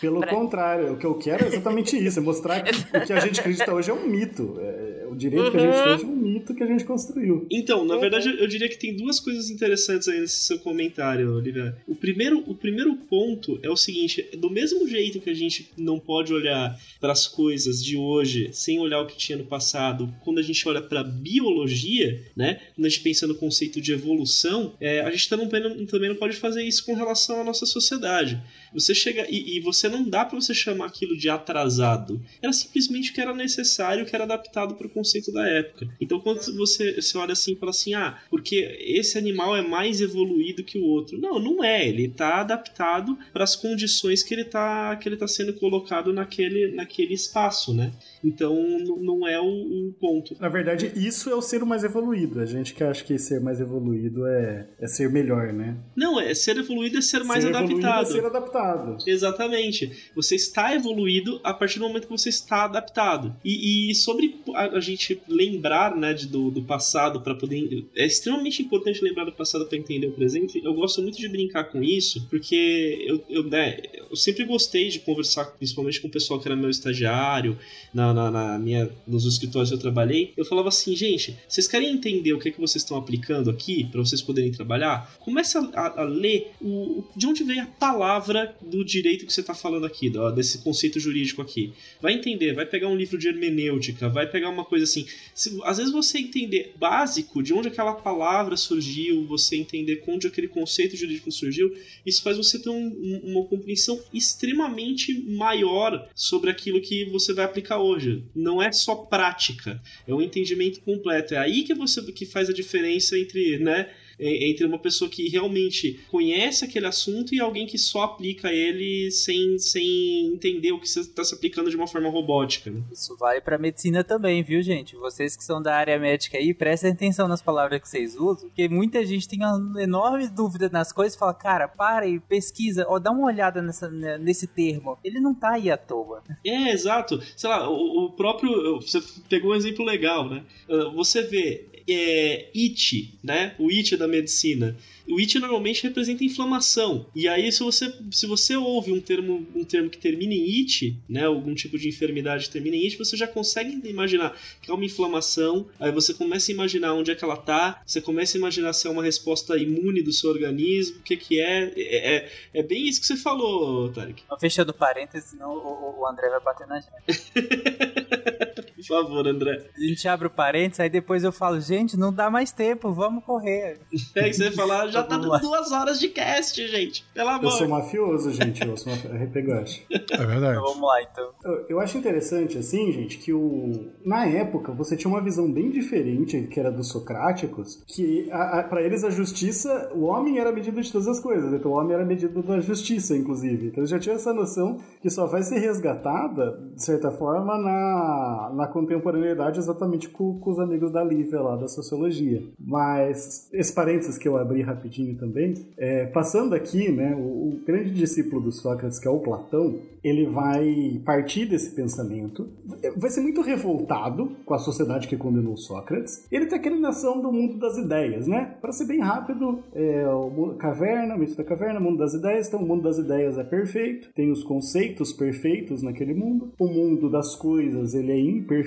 Pelo pra... contrário, o que eu quero é exatamente isso, é mostrar que o que a gente acredita hoje é um mito. É, o direito uhum. que a gente tem hoje é um mito que a gente construiu. Então, na verdade, eu diria que tem duas coisas interessantes aí nesse seu comentário, Olivia. O primeiro, o primeiro ponto é o seguinte: do mesmo jeito que a gente não pode olhar para as coisas de hoje sem olhar o que tinha no passado, quando a gente olha para biologia, né? Quando a gente pensa no conceito de evolução, é, a gente também, também não pode fazer isso com relação à nossa sociedade. Você chega e, e você não dá para você chamar aquilo de atrasado. Era simplesmente o que era necessário, que era adaptado para o conceito da época. Então quando você, você olha assim e fala assim, ah, porque esse animal é mais evoluído que o outro. Não, não é. Ele está adaptado para as condições que ele está que ele tá sendo colocado naquele, naquele espaço, né? Então não é o, o, ponto. Na verdade, isso é o ser mais evoluído. A gente que acha que ser mais evoluído é, é ser melhor, né? Não, é ser evoluído é ser mais ser adaptado. É ser adaptado. Exatamente. Você está evoluído a partir do momento que você está adaptado. E, e sobre a, a, gente lembrar né, de, do, do passado para poder. É extremamente importante lembrar do passado para entender o presente. Eu gosto muito de brincar com isso, porque eu, eu, né, eu sempre gostei de conversar, principalmente com o pessoal que era meu estagiário, na na, na, minha, nos escritórios que eu trabalhei, eu falava assim, gente, vocês querem entender o que é que vocês estão aplicando aqui para vocês poderem trabalhar? Comece a, a, ler o, de onde vem a palavra do direito que você está falando aqui, do, desse conceito jurídico aqui. Vai entender, vai pegar um livro de hermenêutica, vai pegar uma coisa assim. Se, às vezes você entender básico de onde aquela palavra surgiu, você entender onde aquele conceito jurídico surgiu, isso faz você ter um, uma compreensão extremamente maior sobre aquilo que você vai aplicar hoje. Não é só prática, é um entendimento completo. É aí que você que faz a diferença entre, né, entre uma pessoa que realmente conhece aquele assunto e alguém que só aplica ele sem, sem entender o que você está se aplicando de uma forma robótica. Né? Isso vale para medicina também, viu, gente? Vocês que são da área médica aí, prestem atenção nas palavras que vocês usam, porque muita gente tem uma enorme dúvida nas coisas e fala, cara, para e pesquisa, ou dá uma olhada nessa, nesse termo. Ele não tá aí à toa. É, exato. Sei lá, o, o próprio. Você pegou um exemplo legal, né? Ah, você vê é, IT, né? O IT da medicina. O it normalmente representa inflamação. E aí, se você, se você ouve um termo, um termo que termina em it, né, algum tipo de enfermidade que termina em it, você já consegue imaginar que é uma inflamação. Aí você começa a imaginar onde é que ela tá, você começa a imaginar se é uma resposta imune do seu organismo, o que que é. É, é, é bem isso que você falou, Tarek. Fechando parênteses, senão o, o André vai bater na gente. Por favor, André. A gente abre o parênteses, aí depois eu falo, gente, não dá mais tempo, vamos correr. É que você falar, já tá dando duas horas de cast, gente. Pelo amor. Eu sou mafioso, gente. Eu sou mafioso. É verdade. Então, vamos lá, então. Eu, eu, acho interessante, assim, gente, que o... na época você tinha uma visão bem diferente, que era dos socráticos, que a, a, pra eles a justiça, o homem era medido de todas as coisas. Então o homem era medido da justiça, inclusive. Então já tinha essa noção que só vai ser resgatada, de certa forma, na, na contemporaneidade exatamente com, com os amigos da Lívia lá, da sociologia. Mas esse parênteses que eu abri rapidinho também, é, passando aqui, né, o, o grande discípulo do Sócrates, que é o Platão, ele vai partir desse pensamento, vai ser muito revoltado com a sociedade que condenou Sócrates. Ele tem aquela noção do mundo das ideias, né? Para ser bem rápido, é, o caverna, mito da caverna, mundo das ideias. Então, o mundo das ideias é perfeito, tem os conceitos perfeitos naquele mundo. O mundo das coisas ele é imperfeito,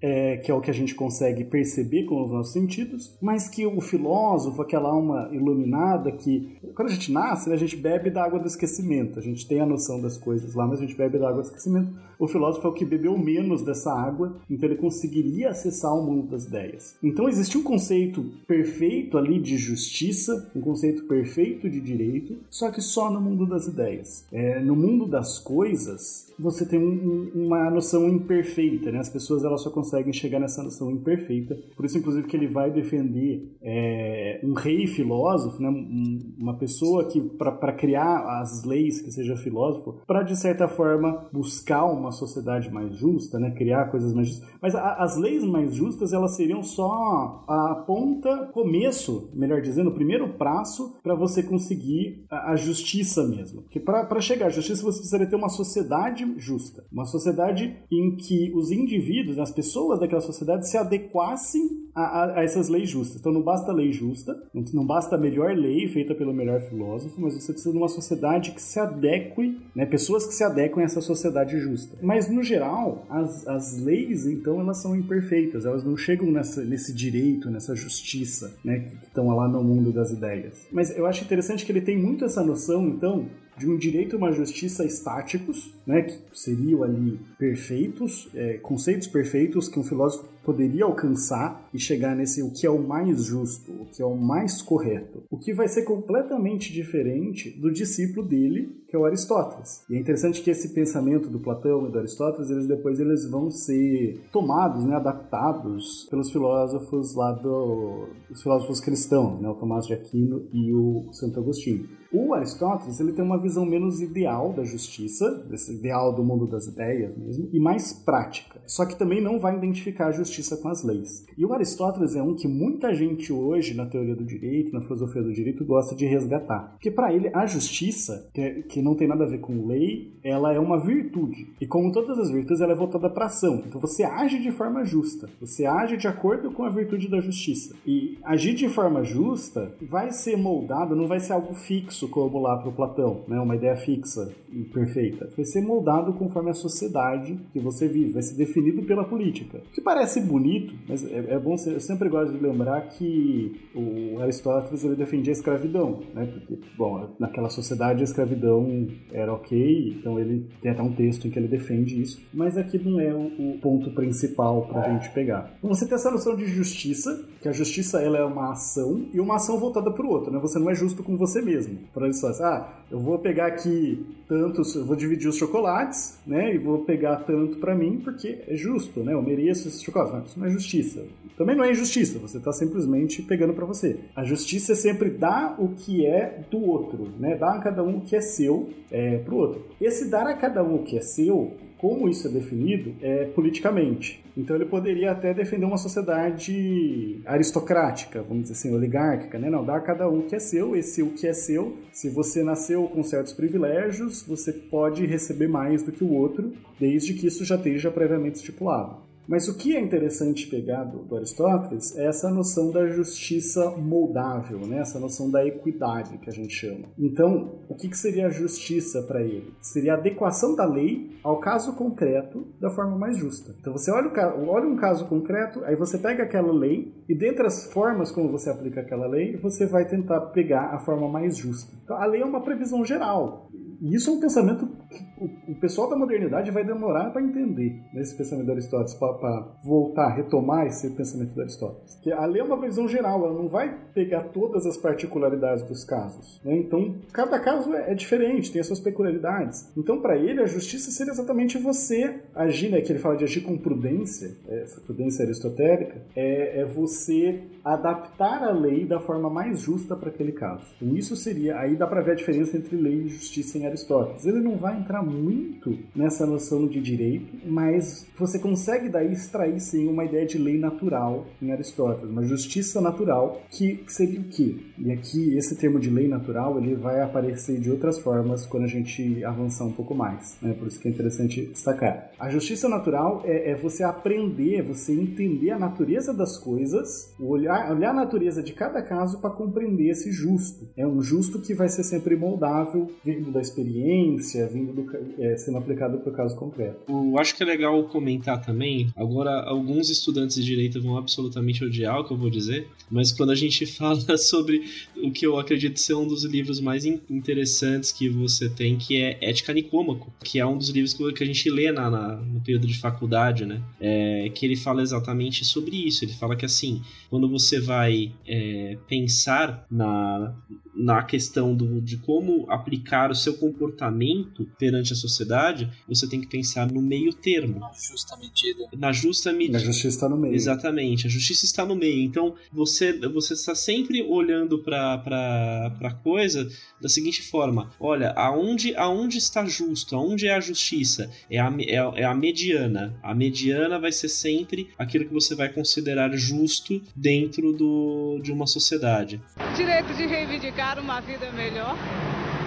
é, que é o que a gente consegue perceber com os nossos sentidos, mas que o filósofo, aquela alma iluminada que quando a gente nasce, né, a gente bebe da água do esquecimento, a gente tem a noção das coisas lá, mas a gente bebe da água do esquecimento. O filósofo é o que bebeu menos dessa água, então ele conseguiria acessar o mundo das ideias. Então existe um conceito perfeito ali de justiça, um conceito perfeito de direito, só que só no mundo das ideias. É, no mundo das coisas, você tem um, uma noção imperfeita, né? As pessoas elas só conseguem chegar nessa noção imperfeita. Por isso, inclusive, que ele vai defender é, um rei filósofo, né, um, uma pessoa que, para criar as leis, que seja filósofo, para, de certa forma, buscar uma sociedade mais justa, né, criar coisas mais justas. Mas a, as leis mais justas, elas seriam só a ponta, começo, melhor dizendo, o primeiro passo para você conseguir a, a justiça mesmo. Porque para chegar à justiça, você precisaria ter uma sociedade justa. Uma sociedade em que os indivíduos, as pessoas daquela sociedade se adequassem a, a, a, essas leis justas. Então não basta lei justa, não basta a melhor lei feita pelo melhor filósofo, mas você precisa de uma sociedade que se adeque, né, pessoas que se adequem a essa sociedade justa. Mas no geral, as, as leis, então, elas são imperfeitas, elas não chegam nessa, nesse direito, nessa justiça, né, que estão lá no mundo das ideias. Mas eu acho interessante que ele tem muito essa noção, então, de um direito e uma justiça estáticos, né, que seriam ali perfeitos, é, conceitos perfeitos que um filósofo poderia alcançar e chegar nesse o que é o mais justo, o que é o mais correto. O que vai ser completamente diferente do discípulo dele, que é o Aristóteles. E é interessante que esse pensamento do Platão e do Aristóteles, eles depois eles vão ser tomados, né, adaptados pelos filósofos lá do os filósofos cristãos, né, o Tomás de Aquino e o Santo Agostinho. O Aristóteles ele tem uma visão menos ideal da justiça, desse ideal do mundo das ideias mesmo, e mais prática. Só que também não vai identificar a justiça com as leis. E o Aristóteles é um que muita gente hoje, na teoria do direito, na filosofia do direito, gosta de resgatar. Porque para ele, a justiça, que, é, que não tem nada a ver com lei, ela é uma virtude. E como todas as virtudes, ela é voltada para ação. Então você age de forma justa. Você age de acordo com a virtude da justiça. E agir de forma justa vai ser moldado, não vai ser algo fixo fixo como lá para o Platão, né? uma ideia fixa e perfeita. Vai ser moldado conforme a sociedade que você vive, vai ser definido pela política. Que parece bonito, mas é, é bom, ser, eu sempre gosto de lembrar que o Aristóteles ele defendia a escravidão, né? porque, bom, naquela sociedade a escravidão era ok, então ele tem até um texto em que ele defende isso, mas aqui não é o, o ponto principal para a gente pegar. Você tem essa noção de justiça, que a justiça ela é uma ação e uma ação voltada para o outro, né? Você não é justo com você mesmo para eles assim, ah, eu vou pegar aqui tantos, eu vou dividir os chocolates, né, e vou pegar tanto para mim porque é justo, né, eu mereço esses Não, isso não é justiça. Também não é injustiça, você está simplesmente pegando para você. A justiça é sempre dar o que é do outro, né, dar a cada um o que é seu é, pro outro. Esse dar a cada um o que é seu como isso é definido é politicamente. Então ele poderia até defender uma sociedade aristocrática, vamos dizer assim, oligárquica, né? Não, dá a cada um o que é seu, esse o que é seu. Se você nasceu com certos privilégios, você pode receber mais do que o outro, desde que isso já esteja previamente estipulado. Mas o que é interessante pegar do, do, Aristóteles é essa noção da justiça moldável, né? essa noção da equidade que a gente chama. Então, o que, que seria a justiça para ele? Seria a adequação da lei ao caso concreto da forma mais justa. Então, você olha, o, olha um caso concreto, aí você pega aquela lei e, dentre as formas como você aplica aquela lei, você vai tentar pegar a forma mais justa. Então, a lei é uma previsão geral. E isso é um pensamento que o, pessoal da modernidade vai demorar para entender né, esse pensamento de Aristóteles, para voltar, retomar esse pensamento de Aristóteles. Que a lei é uma visão geral, ela não vai pegar todas as particularidades dos casos. Né? Então, cada caso é, é, diferente, tem as suas peculiaridades. Então, para ele, a justiça seria exatamente você agir, né, que ele fala de agir com prudência, essa prudência aristotélica, é, é você adaptar a lei da forma mais justa para aquele caso. Então, isso seria, aí dá para ver a diferença entre lei e justiça em Aristóteles. Ele não vai entrar muito nessa noção de direito, mas você consegue daí extrair sim uma ideia de lei natural em Aristóteles, uma justiça natural que seria o quê? E aqui esse termo de lei natural ele vai aparecer de outras formas quando a gente avançar um pouco mais, né? Por isso que é interessante destacar. A justiça natural é, é você aprender, é você entender a natureza das coisas, olhar, olhar a natureza de cada caso para compreender esse justo. É um justo que vai ser sempre moldável, vindo da experiência, vindo do, é, sendo aplicado para o caso concreto. Eu acho que é legal comentar também. Agora, alguns estudantes de direito vão absolutamente odiar o que eu vou dizer, mas quando a gente fala sobre o que eu acredito ser um dos livros mais interessantes que você tem, que é Ética Nicômaco, que é um dos livros que a gente lê na, na no período de faculdade, né? É, que ele fala exatamente sobre isso. Ele fala que assim, quando você vai é, pensar na, na questão do, de como aplicar o seu comportamento perante a sociedade, você tem que pensar no meio termo. Na justa medida. Na justa medida. A justiça está no meio. Exatamente, a justiça está no meio. Então, você, você está sempre olhando para a coisa da seguinte forma: olha, aonde, aonde está justo? Aonde é a justiça? É a, é, é a mediana. A mediana vai ser sempre aquilo que você vai considerar justo dentro do, de uma sociedade. Direito de reivindicar uma vida melhor,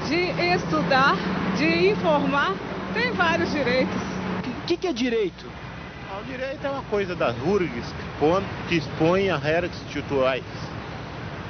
de estudar, de informar, tem vários direitos. O que, que é direito? O direito é uma coisa das URGs que expõe a regras institucionais.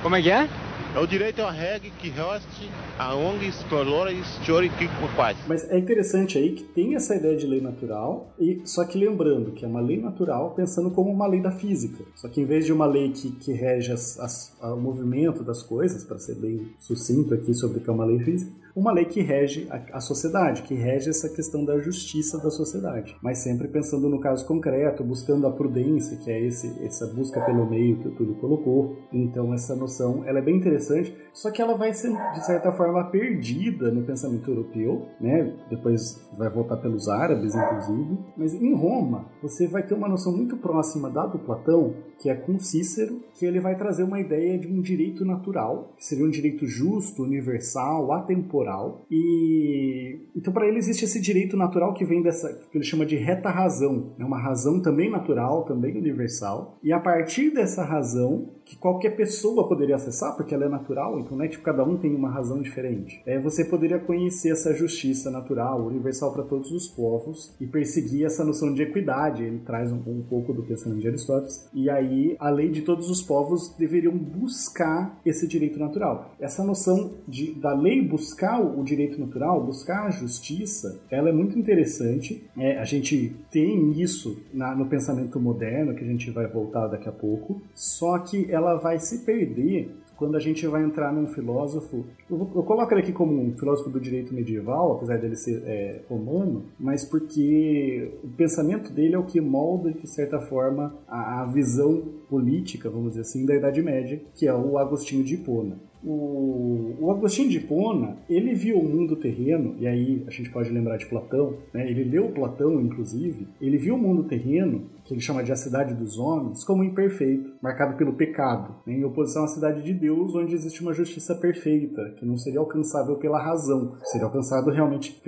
Como é que é? É o direito à regra que reste a ONGs, valores históricos quais. Mas é interessante aí que tem essa ideia de lei natural, e só que lembrando que é uma lei natural pensando como uma lei da física. Só que em vez de uma lei que, que rege as, as, o movimento das coisas, para ser bem sucinto aqui sobre o que é uma lei física, uma lei que rege a, a, sociedade, que rege essa questão da justiça da sociedade, mas sempre pensando no caso concreto, buscando a prudência, que é esse, essa busca pelo meio que o Túlio colocou. Então essa noção, ela é bem interessante, só que ela vai ser de certa forma perdida no pensamento europeu, né? Depois vai voltar pelos árabes, inclusive. Mas em Roma, você vai ter uma noção muito próxima da do Platão, que é com Cícero, que ele vai trazer uma ideia de um direito natural, que seria um direito justo, universal, atemporal temporal. E então para ele existe esse direito natural que vem dessa que ele chama de reta razão, é uma razão também natural, também universal. E a partir dessa razão que qualquer pessoa poderia acessar, porque ela é natural, então não é tipo cada um tem uma razão diferente. É, você poderia conhecer essa justiça natural, universal para todos os povos e perseguir essa noção de equidade. Ele traz um, um pouco do pensamento de Aristóteles. E aí a lei de todos os povos deveriam buscar esse direito natural. Essa noção de, da lei buscar o direito natural, buscar a justiça, ela é muito interessante. É, a gente tem isso na, no pensamento moderno, que a gente vai voltar daqui a pouco, só que ela vai se perder quando a gente vai entrar num filósofo. Eu coloco ele aqui como um filósofo do direito medieval, apesar dele ser é, romano, mas porque o pensamento dele é o que molda, de certa forma, a, a visão política, vamos dizer assim, da Idade Média, que é o Agostinho de Hipona. O, o, Agostinho de Hipona, ele viu o mundo terreno, e aí a gente pode lembrar de Platão, né? ele leu Platão, inclusive, ele viu o mundo terreno, que ele chama de a cidade dos homens, como imperfeito, marcado pelo pecado, né? em oposição à cidade de Deus, onde existe uma justiça perfeita, que não seria alcançável pela razão, seria alcançado realmente,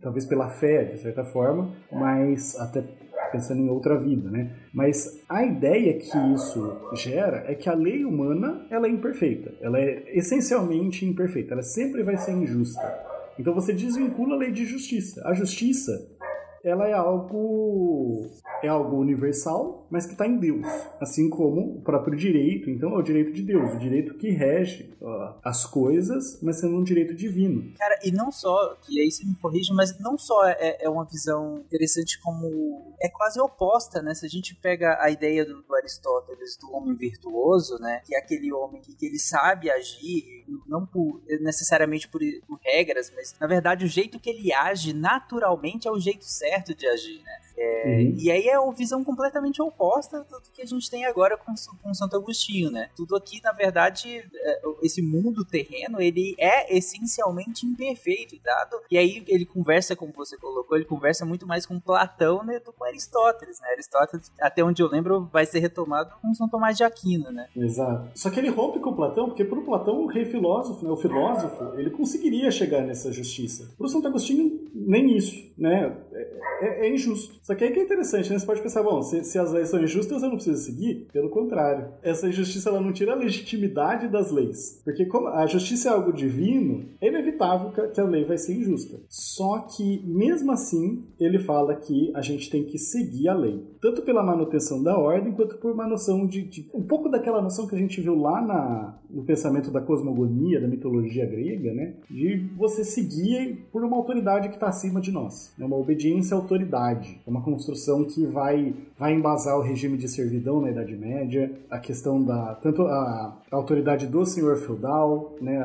talvez pela fé, de certa forma, mas até pensando em outra vida, né? Mas a ideia que isso gera é que a lei humana ela é imperfeita, ela é essencialmente imperfeita, ela sempre vai ser injusta. Então você desvincula a lei de justiça. A justiça ela é algo é algo universal, mas que está em Deus, assim como o próprio direito. Então é o direito de Deus, o direito que rege uh, as coisas, mas sendo um direito divino. Cara, e não só, e aí você me corrige, mas não só é, é uma visão interessante como é quase oposta, né? Se a gente pega a ideia do, do Aristóteles do homem virtuoso, né? Que é aquele homem que, que ele sabe agir, não por, necessariamente por, por regras, mas na verdade o jeito que ele age naturalmente é o jeito certo de agir, né? É, uhum. E aí é uma visão completamente oposta do que a gente tem agora com, com Santo Agostinho, né? Tudo aqui, na verdade, é, esse mundo terreno, ele é essencialmente imperfeito, dado. E aí ele conversa, como você colocou, ele conversa muito mais com Platão né, do que com Aristóteles, né? Aristóteles, até onde eu lembro, vai ser retomado com São Tomás de Aquino, né? Exato. Só que ele rompe com Platão, porque para o Platão, o rei filósofo, né, o filósofo, ele conseguiria chegar nessa justiça. Para o Santo Agostinho, nem isso, né? É, é injusto. Só que aí que é interessante, né? Você pode pensar, bom, se, se as leis são injustas, eu não preciso seguir. Pelo contrário. Essa injustiça, ela não tira a legitimidade das leis. Porque como a justiça é algo divino, é inevitável que a lei vai ser injusta. Só que, mesmo assim, ele fala que a gente tem que seguir a lei. Tanto pela manutenção da ordem, quanto por uma noção de, de um pouco daquela noção que a gente viu lá na, no pensamento da cosmogonia, da mitologia grega, né? De você seguir por uma autoridade que está acima de nós. É uma obediência à autoridade. Uma construção que vai, vai embasar o regime de servidão na Idade Média, a questão da tanto a, a autoridade do senhor feudal, né,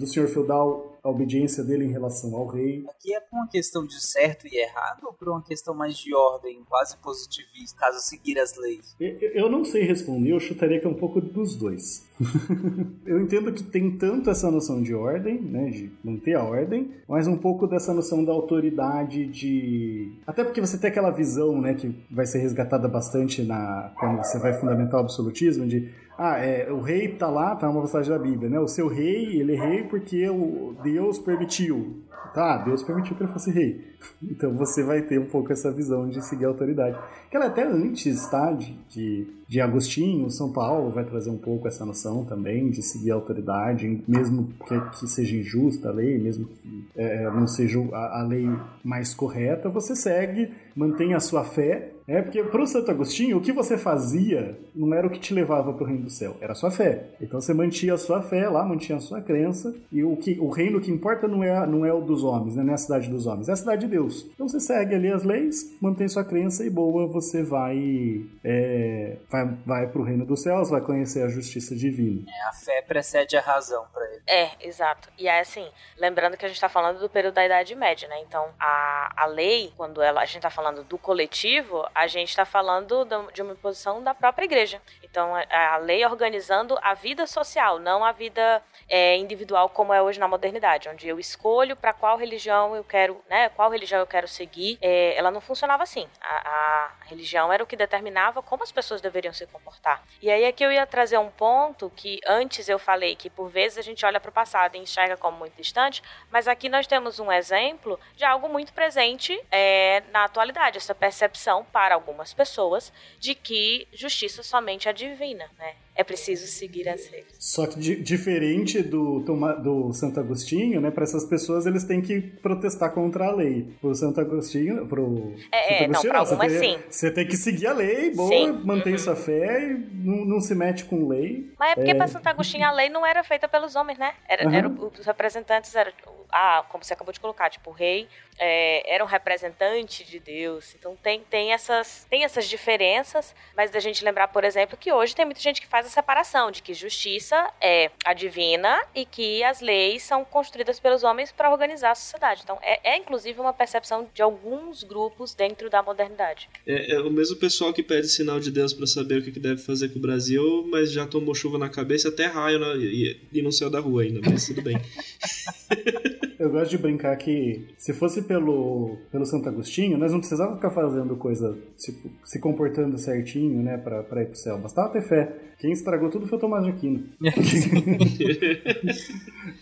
do senhor feudal a obediência dele em relação ao rei. Aqui é por uma questão de certo e errado ou por uma questão mais de ordem, quase positivista, caso seguir as leis? Eu, não sei responder, eu chutaria que é um pouco dos dois. eu entendo que tem tanto essa noção de ordem, né, de manter a ordem, mas um pouco dessa noção da autoridade de... Até porque você tem aquela visão, né, que vai ser resgatada bastante na quando você vai fundamentar o absolutismo, de ah, é, o rei tá lá, tá uma passagem da Bíblia, né? O seu rei, ele é rei porque o Deus permitiu. Tá, Deus permitiu que ele fosse rei. Então você vai ter um pouco essa visão de seguir a autoridade. Que ela até antes, tá? De, de, de Agostinho, São Paulo vai trazer um pouco essa noção também de seguir a autoridade, mesmo que, que seja injusta a lei, mesmo que é, não seja a, a lei mais correta, você segue, mantém a sua fé é porque para o Santo Agostinho, o que você fazia não era o que te levava para o reino do céu, era a sua fé. Então você mantinha a sua fé lá, mantinha a sua crença, e o, que, o reino que importa não é, não é o dos homens, né? não é a cidade dos homens, é a cidade de Deus. Então você segue ali as leis, mantém sua crença e boa, você vai, é, vai, vai para o reino dos céus, vai conhecer a justiça divina. É, a fé precede a razão para ele. É, exato. E é assim, lembrando que a gente está falando do período da Idade Média, né? Então a, a lei, quando ela, a gente está falando do coletivo, a gente está falando de uma posição da própria igreja. Então, a lei organizando a vida social, não a vida é, individual como é hoje na modernidade, onde eu escolho para qual religião eu quero, né, qual religião eu quero seguir. É, ela não funcionava assim. A, a, religião era o que determinava como as pessoas deveriam se comportar. E aí é que eu ia trazer um ponto que antes eu falei que por vezes a gente olha para o passado e enxerga como muito distante, mas aqui nós temos um exemplo de algo muito presente é, na atualidade, essa percepção para algumas pessoas de que justiça somente é divina, né? É preciso seguir as regras. Só que di diferente do, do Santo Agostinho, né? Para essas pessoas eles têm que protestar contra a lei. Pro Santo Agostinho, pro é, Santo é, Agostinho, não, não, algumas você, sim. Você tem que seguir a lei, boa, sim. mantém uhum. sua fé e não, não, se mete com lei. Mas é porque é... para Santo Agostinho a lei não era feita pelos homens, né? Era, uhum. era os representantes eram ah, como você acabou de colocar, tipo, o rei é, era um representante de Deus. Então tem, tem, essas, tem essas diferenças, mas da gente lembrar, por exemplo, que hoje tem muita gente que faz a separação de que justiça é a divina e que as leis são construídas pelos homens para organizar a sociedade. Então é, é, inclusive uma percepção de alguns grupos dentro da modernidade. É, é o mesmo pessoal que pede sinal de Deus para saber o que, que deve fazer com o Brasil, mas já tomou chuva na cabeça até raio na, e, e no céu da rua ainda, mas tudo bem. Eu gosto de brincar que se fosse pelo, pelo Santo Agostinho, nós não precisávamos ficar fazendo coisa, tipo, se comportando certinho, né, pra, pra ir pro céu. Bastava ter fé. Quem estragou tudo foi o Tomás de Aquino.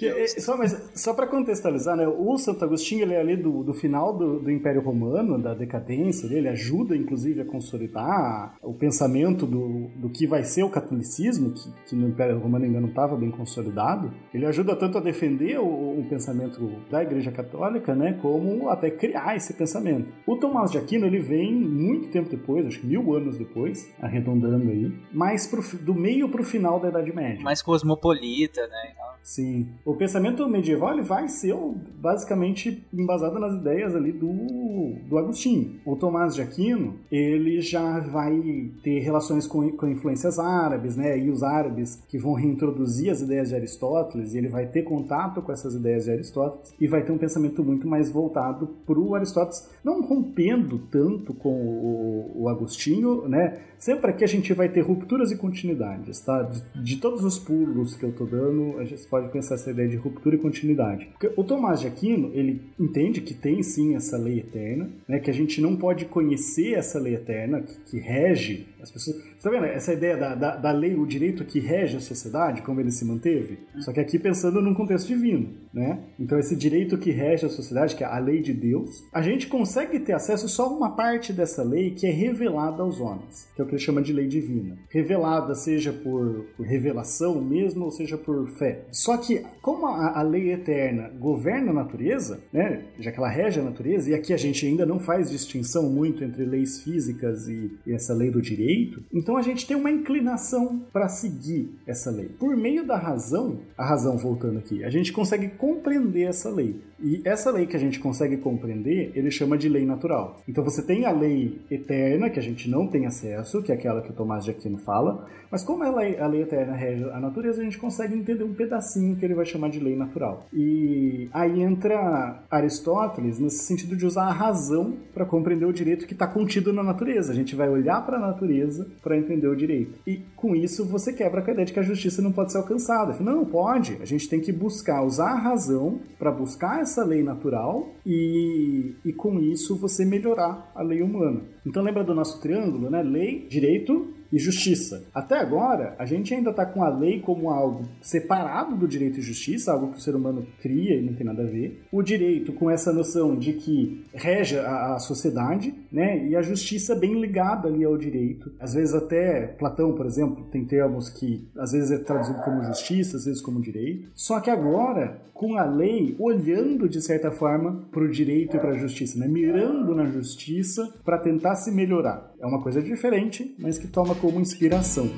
é, só, mas, só para contextualizar, né, o Santo Agostinho ele é ali do, do final do, do Império Romano, da decadência, ele ajuda inclusive a consolidar o pensamento do, do que vai ser o catolicismo, que, que no Império Romano ainda não estava bem consolidado. Ele ajuda tanto a defender o, o pensamento da Igreja Católica, né, como até criar esse pensamento. O Tomás de Aquino ele vem muito tempo depois, acho que mil anos depois, arredondando aí, mais pro, do meio para o final da Idade Média. Mais cosmopolita, né? Sim. O pensamento medieval ele vai ser basicamente embasado nas ideias ali do, do Agostinho. O Tomás de Aquino, ele já vai ter relações com, com influências árabes, né? E os árabes que vão reintroduzir as ideias de Aristóteles, e ele vai ter contato com essas ideias de Aristóteles e vai ter um pensamento muito mais voltado para o Aristóteles, não rompendo tanto com o, o Agostinho, né? Sempre aqui a gente vai ter rupturas e continuidades, tá? De, de todos os pulos que eu tô dando, a gente pode pensar essa ideia de ruptura e continuidade. O Tomás de Aquino, ele entende que tem sim essa lei eterna, né? Que a gente não pode conhecer essa lei eterna que, que rege as pessoas. Você tá vendo? Essa ideia da, da, da, lei, o direito que rege a sociedade, como ele se manteve? Só que aqui pensando num contexto divino, né? Então esse direito que rege a sociedade, que é a lei de Deus, a gente consegue ter acesso só a uma parte dessa lei que é revelada aos homens, que é o que ele chama de lei divina. Revelada seja por, revelação mesmo, ou seja por fé. Só que como a, a lei eterna governa a natureza, né? Já que ela rege a natureza, e aqui a gente ainda não faz distinção muito entre leis físicas e, e essa lei do direito, então a gente tem uma inclinação para seguir essa lei. Por meio da razão, a razão voltando aqui, a gente consegue compreender essa lei. E essa lei que a gente consegue compreender, ele chama de lei natural. Então você tem a lei eterna, que a gente não tem acesso, que é aquela que o Tomás de Aquino fala, mas como ela, a lei eterna rege a natureza, a gente consegue entender um pedacinho que ele vai chamar de lei natural. E aí entra Aristóteles nesse sentido de usar a razão para compreender o direito que está contido na natureza. A gente vai olhar para a natureza para entender o direito. E com isso você quebra a ideia de que a justiça não pode ser alcançada. Não, pode. A gente tem que buscar, usar a razão para buscar essa lei natural e, e com isso você melhorar a lei humana. Então lembra do nosso triângulo, né? Lei, direito, e justiça. Até agora, a gente ainda está com a lei como algo separado do direito e justiça, algo que o ser humano cria e não tem nada a ver. O direito com essa noção de que rege a, a sociedade, né? E a justiça bem ligada ali ao direito. Às vezes até Platão, por exemplo, tem termos que às vezes é traduzido como justiça, às vezes como direito. Só que agora, com a lei olhando de certa forma para o direito e para a justiça, né? Mirando na justiça para tentar se melhorar. É uma coisa diferente, mas que toma como inspiração.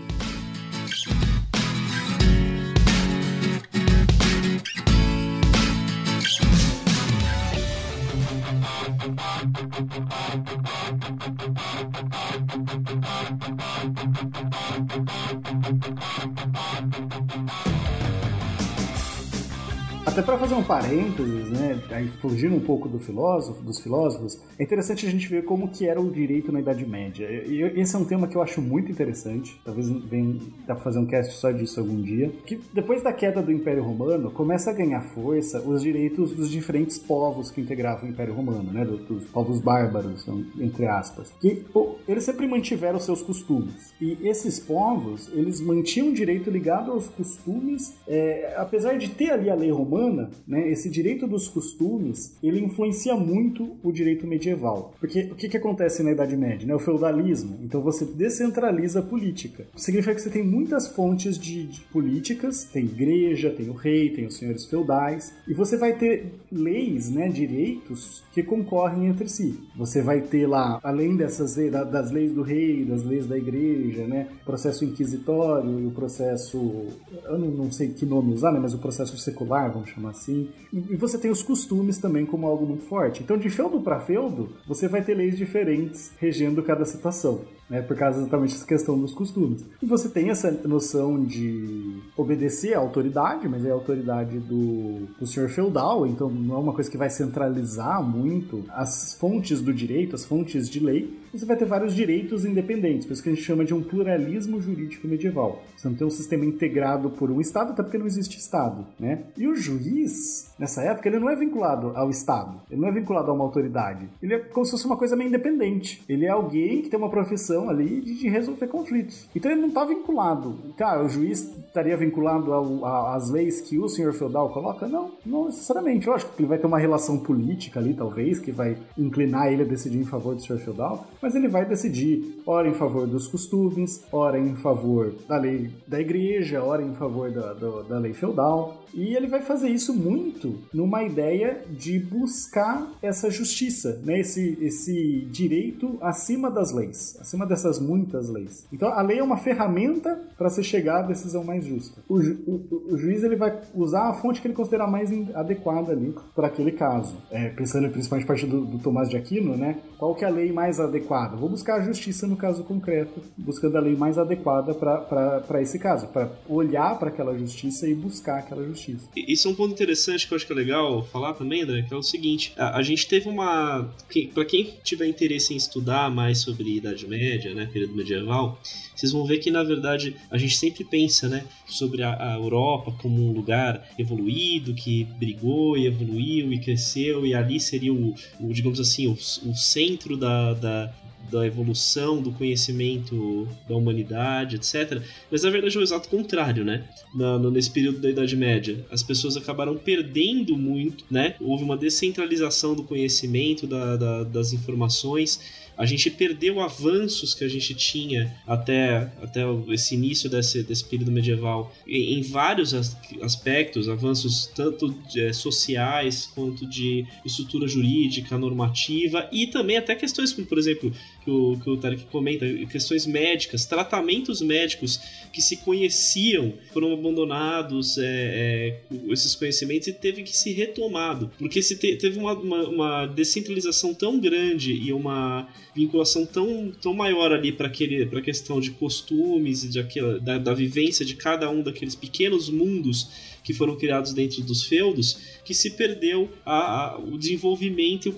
Fazer um parênteses, né, aí fugindo um pouco do filósofo, dos filósofos, é interessante a gente ver como que era o direito na Idade Média. E esse é um tema que eu acho muito interessante. Talvez venha, dá para fazer um cast só disso algum dia. Que depois da queda do Império Romano, começa a ganhar força os direitos dos diferentes povos que integravam o Império Romano, né, dos povos bárbaros, então, entre aspas. Que pô, eles sempre mantiveram seus costumes. E esses povos, eles mantinham o direito ligado aos costumes, é, apesar de ter ali a lei romana, né, esse direito dos costumes, ele influencia muito o direito medieval. Porque o que, que acontece na Idade Média? Né? O feudalismo. Então você descentraliza a política. Significa que você tem muitas fontes de, de políticas, tem igreja, tem o rei, tem os senhores feudais, e você vai ter leis, né, direitos que concorrem entre si. Você vai ter lá, além dessas das leis do rei, das leis da igreja, né, processo inquisitório e o processo, eu não sei que nome usar, né, mas o processo secular, vamos chamar assim. E, você tem os costumes também como algo muito forte. Então, de feudo para feudo, você vai ter leis diferentes regendo cada situação né, por causa exatamente dessa questão dos costumes. E você tem essa noção de obedecer à autoridade, mas é a autoridade do, do senhor feudal, então não é uma coisa que vai centralizar muito as fontes do direito, as fontes de lei. Você vai ter vários direitos independentes, por isso que a gente chama de um pluralismo jurídico medieval. Você não tem um sistema integrado por um Estado, até porque não existe Estado, né? E o juiz, nessa época, ele não é vinculado ao Estado, ele não é vinculado a uma autoridade. Ele é como se fosse uma coisa meio independente. Ele é alguém que tem uma profissão ali de, resolver conflitos. Então ele não está vinculado. Cara, o juiz estaria vinculado às leis que o senhor feudal coloca? Não, não necessariamente. Lógico que ele vai ter uma relação política ali, talvez, que vai inclinar ele a decidir em favor do senhor feudal, mas ele vai decidir, ora em favor dos costumes, ora em favor da lei da igreja, ora em favor da, da, da lei feudal. E ele vai fazer isso muito numa ideia de buscar essa justiça, né? esse, esse direito acima das leis, acima dessas muitas leis. Então a lei é uma ferramenta para se chegar à decisão mais justa. O, ju, o, o, juiz ele vai usar a fonte que ele considerar mais adequada ali para aquele caso. É, pensando principalmente a partir do, do Tomás de Aquino, né? Qual que é a lei mais adequada? Vou buscar a justiça no caso concreto, buscando a lei mais adequada para esse caso, para olhar para aquela justiça e buscar aquela justiça justiça. Isso é um ponto interessante que eu acho que é legal falar também, André, que é o seguinte: a, a gente teve uma. para quem tiver interesse em estudar mais sobre Idade Média, né, período medieval, vocês vão ver que na verdade a gente sempre pensa, né, sobre a, a Europa como um lugar evoluído, que brigou e evoluiu e cresceu, e ali seria o, o digamos assim, o, o centro da, da da evolução do conhecimento da humanidade, etc. Mas na verdade é o exato contrário, né? Na, nesse período da Idade Média, as pessoas acabaram perdendo muito, né? Houve uma descentralização do conhecimento, da, da, das informações a gente perdeu avanços que a gente tinha até, até esse início desse, desse período medieval em, em vários aspectos, avanços tanto é, sociais quanto de estrutura jurídica, normativa e também até questões como, por exemplo, que o, que o Tarek comenta, questões médicas, tratamentos médicos que se conheciam, foram abandonados, é, é, esses conhecimentos, e teve que ser retomado. Porque se te, teve uma, uma, uma, descentralização tão grande e uma vinculação tão, tão maior ali para a questão de costumes e de aquela, da, da vivência de cada um daqueles pequenos mundos que foram criados dentro dos feudos, que se perdeu a, a, o desenvolvimento e o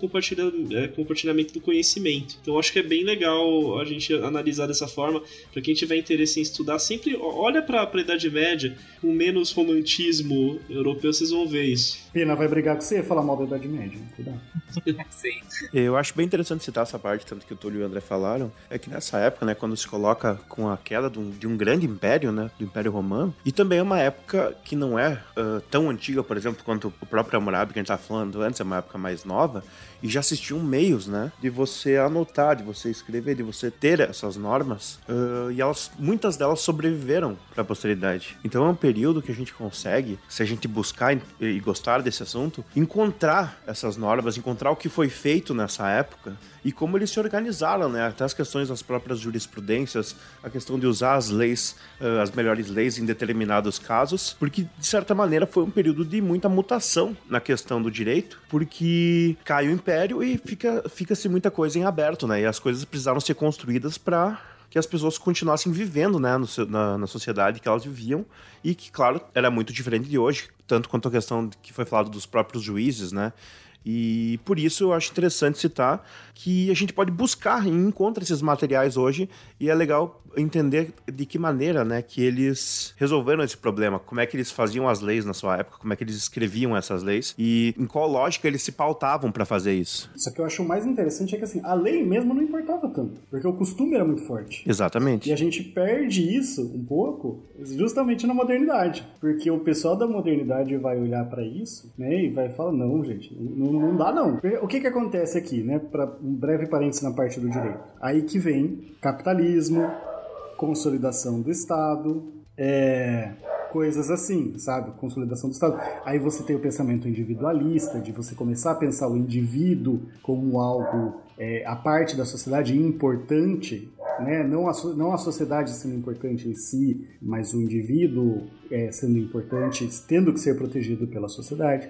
é, compartilhamento do conhecimento. Então acho que é bem legal a gente analisar dessa forma. Para quem tiver interesse em estudar, sempre olha para a Idade Média com menos romantismo europeu, vocês vão ver isso. Pina vai brigar com você e falar mal da Idade Média. Cuidado. Sim. Eu acho bem interessante citar essa parte, tanto que o Túlio e o André falaram, é que nessa época, né, quando se coloca com a queda de um, de um grande império, né, do Império Romano, e também é uma época que não é uh, tão antiga, por exemplo, quanto o próprio Hammurabi que a gente estava falando antes, é uma época mais nova, e já existiam meios, né, de você anotar, de você escrever, de você ter essas normas, uh, e elas, muitas delas sobreviveram para a posteridade. Então é um período que a gente consegue, se a gente buscar e gostar desse assunto, encontrar essas normas, encontrar o que foi feito nessa época e como eles se organizaram, né? Até as questões das próprias jurisprudências, a questão de usar as leis, uh, as melhores leis em determinados casos, porque de certa maneira foi um período de muita mutação na questão do direito, porque cai o império e fica fica-se muita coisa em aberto, né? E as coisas precisaram ser construídas para que as pessoas continuassem vivendo né, no, na, na, sociedade que elas viviam e que, claro, era muito diferente de hoje, tanto quanto a questão que foi falado dos próprios juízes, né? E por isso eu acho interessante citar que a gente pode buscar e encontra esses materiais hoje e é legal entender de que maneira, né, que eles resolveram esse problema, como é que eles faziam as leis na sua época, como é que eles escreviam essas leis e em qual lógica eles se pautavam para fazer isso. Só que eu acho mais interessante é que assim, a lei mesmo não importava tanto, porque o costume era muito forte. Exatamente. E a gente perde isso um pouco justamente na modernidade, porque o pessoal da modernidade vai olhar para isso, né, e vai falar não, gente, não, não dá não. O que que acontece aqui, né, para um breve parênteses na parte do direito. Aí que vem capitalismo, consolidação do Estado, é, coisas assim, sabe? Consolidação do Estado. Aí você tem o pensamento individualista, de você começar a pensar o indivíduo como algo, é, a parte da sociedade importante, né? não, a, não a sociedade sendo importante em si, mas o indivíduo é, sendo importante, tendo que ser protegido pela sociedade.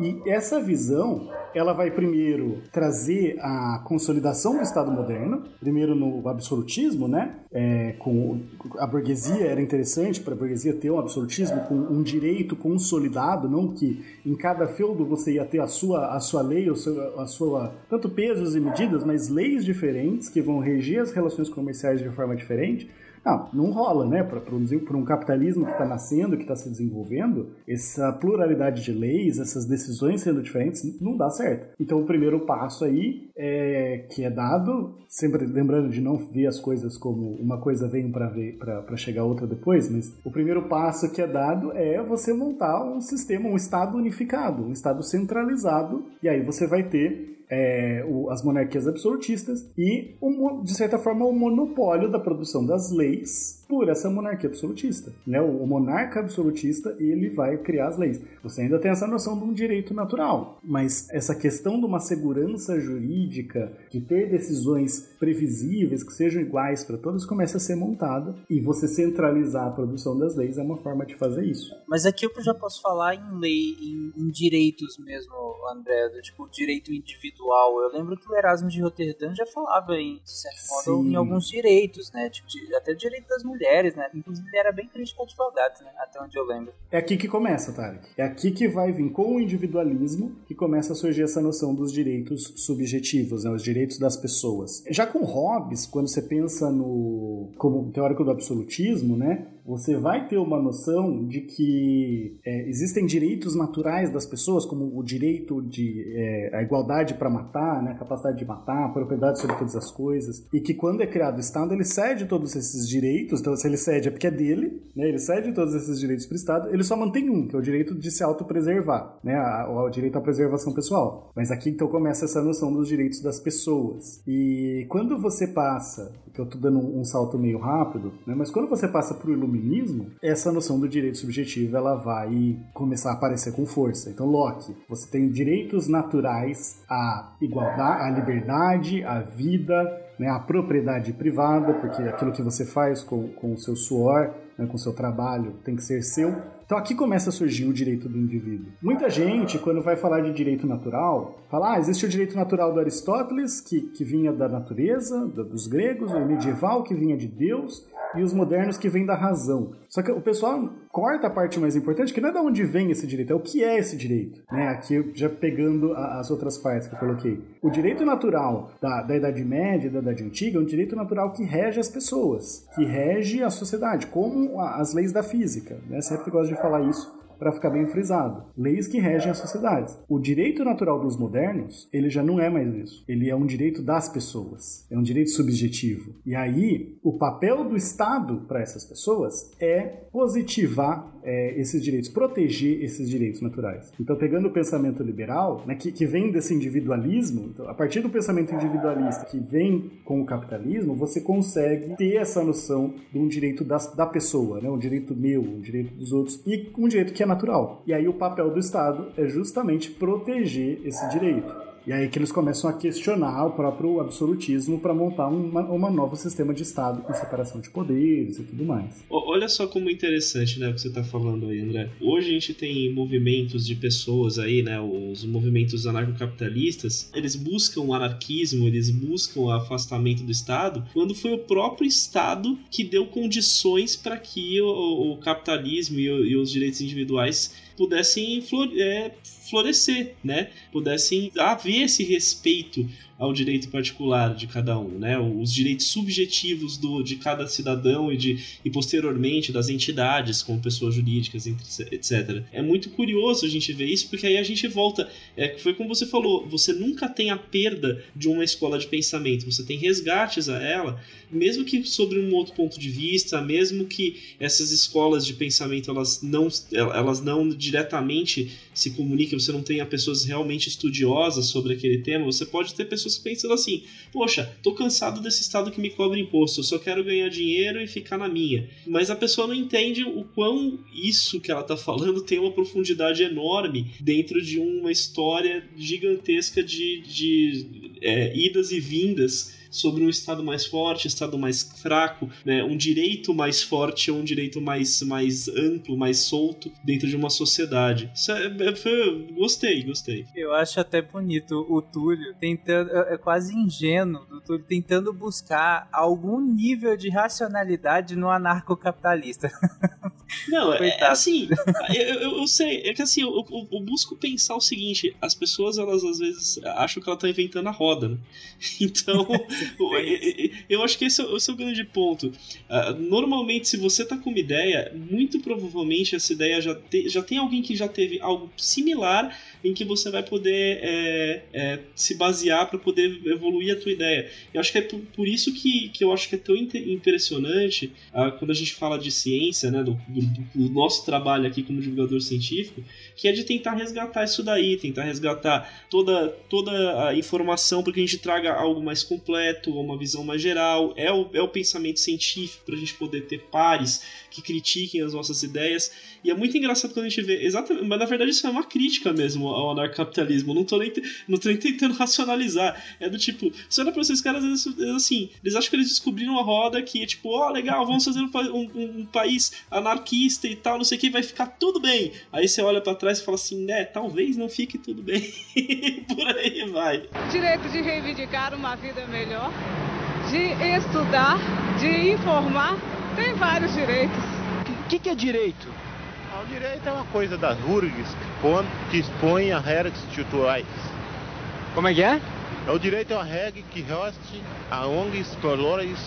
E essa visão, ela vai primeiro trazer a consolidação do Estado moderno, primeiro no absolutismo, né? É, com a burguesia era interessante para a burguesia ter um absolutismo com um direito consolidado, não que em cada feudo você ia ter a sua a sua lei, a sua, a sua tanto pesos e medidas, mas leis diferentes que vão reger as relações comerciais de forma diferente. Não, não rola, né? Para um, capitalismo que está nascendo, que está se desenvolvendo, essa pluralidade de leis, essas decisões sendo diferentes, não dá certo. Então, o primeiro passo aí é que é dado, sempre lembrando de não ver as coisas como uma coisa vem para chegar outra depois, mas o primeiro passo que é dado é você montar um sistema, um estado unificado, um estado centralizado, e aí você vai ter é, o, as monarquias absolutistas e, o, de certa forma, o monopólio da produção das leis por essa monarquia absolutista. Né? O, monarca absolutista ele vai criar as leis. Você ainda tem essa noção de um direito natural, mas essa questão de uma segurança jurídica, de ter decisões previsíveis que sejam iguais para todos, começa a ser montada e você centralizar a produção das leis é uma forma de fazer isso. Mas aqui eu já posso falar em lei, em, em direitos mesmo, André, do, tipo direito individual. Eu lembro que o Erasmo de Roterdã já falava em, de certo modo, em alguns direitos, né? Tipo, até o direito das mulheres mulheres, né? Inclusive ele era bem crítico a advogados, né? Até onde eu lembro. É aqui que começa, Tarek. É aqui que vai vir com o individualismo que começa a surgir essa noção dos direitos subjetivos, né? Os direitos das pessoas. Já com Hobbes, quando você pensa no como teórico do absolutismo, né? Você vai ter uma noção de que é, existem direitos naturais das pessoas, como o direito de é, a igualdade para matar, né? A capacidade de matar, a propriedade sobre todas as coisas, e que quando é criado o Estado ele cede todos esses direitos então, se ele cede é porque é dele, né? Ele cede todos esses direitos para o Estado, ele só mantém um, que é o direito de se autopreservar, né? O direito à preservação pessoal. Mas aqui então começa essa noção dos direitos das pessoas. E quando você passa, que eu estou dando um salto meio rápido, né? Mas quando você passa para o iluminismo, essa noção do direito subjetivo ela vai começar a aparecer com força. Então, Locke, você tem direitos naturais à igualdade, à liberdade, à vida, né, a propriedade privada, porque aquilo que você faz com, com o seu suor, né, com o seu trabalho, tem que ser seu. Então aqui começa a surgir o direito do indivíduo. Muita gente, quando vai falar de direito natural, fala: ah, existe o direito natural do Aristóteles, que, que vinha da natureza, da, dos gregos, o medieval, que vinha de Deus, e os modernos, que vêm da razão. Só que o pessoal corta a parte mais importante, que não é de onde vem esse direito, é o que é esse direito. Né? Aqui, já pegando a, as outras partes que eu coloquei. O direito natural da, da Idade Média da Idade Antiga é um direito natural que rege as pessoas, que rege a sociedade, como as leis da física. Né? Sempre gosto de falar isso para ficar bem frisado. Leis que regem as sociedades. O direito natural dos modernos, ele já não é mais isso. Ele é um direito das pessoas. É um direito subjetivo. E aí, o papel do Estado para essas pessoas é positivar é, esses direitos, proteger esses direitos naturais. Então, pegando o pensamento liberal, né, que, que vem desse individualismo, então, a partir do pensamento individualista que vem com o capitalismo, você consegue ter essa noção de um direito das, da pessoa, né, um direito meu, um direito dos outros, e um direito que é natural. E aí o papel do Estado é justamente proteger esse direito. E aí que eles começam a questionar o próprio absolutismo para montar uma, uma novo sistema de Estado com separação de poderes e tudo mais. Olha só como interessante, né, o que você está falando aí, André. Hoje a gente tem movimentos de pessoas aí, né, os movimentos anarcocapitalistas, eles buscam o anarquismo, eles buscam o afastamento do Estado, quando foi o próprio Estado que deu condições para que o, o capitalismo e, o, e os direitos individuais pudessem é, florescer, né? Pudessem haver esse respeito ao direito particular de cada um, né? Os direitos subjetivos do, de cada cidadão e, de, e posteriormente das entidades, como pessoas jurídicas, etc. É muito curioso a gente ver isso, porque aí a gente volta. É, foi como você falou, você nunca tem a perda de uma escola de pensamento, você tem resgates a ela, mesmo que sobre um outro ponto de vista, mesmo que essas escolas de pensamento elas não, elas não diretamente se comuniquem, você não tenha pessoas realmente estudiosas sobre aquele tema, você pode ter pessoas pessoas pensando assim: poxa, tô cansado desse estado que me cobra imposto, eu só quero ganhar dinheiro e ficar na minha. Mas a pessoa não entende o quão isso que ela tá falando tem uma profundidade enorme dentro de uma história gigantesca de, de é, idas e vindas sobre um Estado mais forte, Estado mais fraco, né? um direito mais forte ou um direito mais, mais amplo, mais solto dentro de uma sociedade. Isso é, é, foi, gostei, gostei. Eu acho até bonito o Túlio tentando, é, é quase ingênuo do Túlio tentando buscar algum nível de racionalidade no anarcocapitalista. Não, é, é, assim, eu, eu, eu, sei, é que assim, eu, eu, eu, busco pensar o seguinte, as pessoas, elas às vezes acham que ela tá inventando a roda, né? Então, eu acho que esse é, esse é o grande ponto. Uh, normalmente, se você tá com uma ideia, muito provavelmente essa ideia já, te, já tem alguém que já teve algo similar em que você vai poder é, é, se basear para poder evoluir a tua ideia. Eu acho que é por, por, isso que, que eu acho que é tão impressionante uh, quando a gente fala de ciência, né, do, do, do nosso trabalho aqui como divulgador científico, que é de tentar resgatar isso daí, tentar resgatar toda, toda a informação para que a gente traga algo mais completo, uma visão mais geral. É o, é o pensamento científico para a gente poder ter pares que critiquem as nossas ideias. E é muito engraçado quando a gente vê, exatamente, mas na verdade isso é uma crítica mesmo ao anarcapitalismo. Não tô nem, não tô nem tentando racionalizar. É do tipo, você olha pra esses caras, assim, eles acham que eles descobriram a roda que é tipo, ó, oh, legal, vamos fazer um, um, um, país anarquista e tal, não sei o que, vai ficar tudo bem. Aí você olha para trás e fala assim, né, talvez não fique tudo bem. Por aí vai. Direito de reivindicar uma vida melhor, de estudar, de informar, tem vários direitos. O que, que é direito? Ah, o direito é uma coisa das URGs que expõe a regras institucionais. Como é que é? É o direito à regra que hoste a ONGs, valores,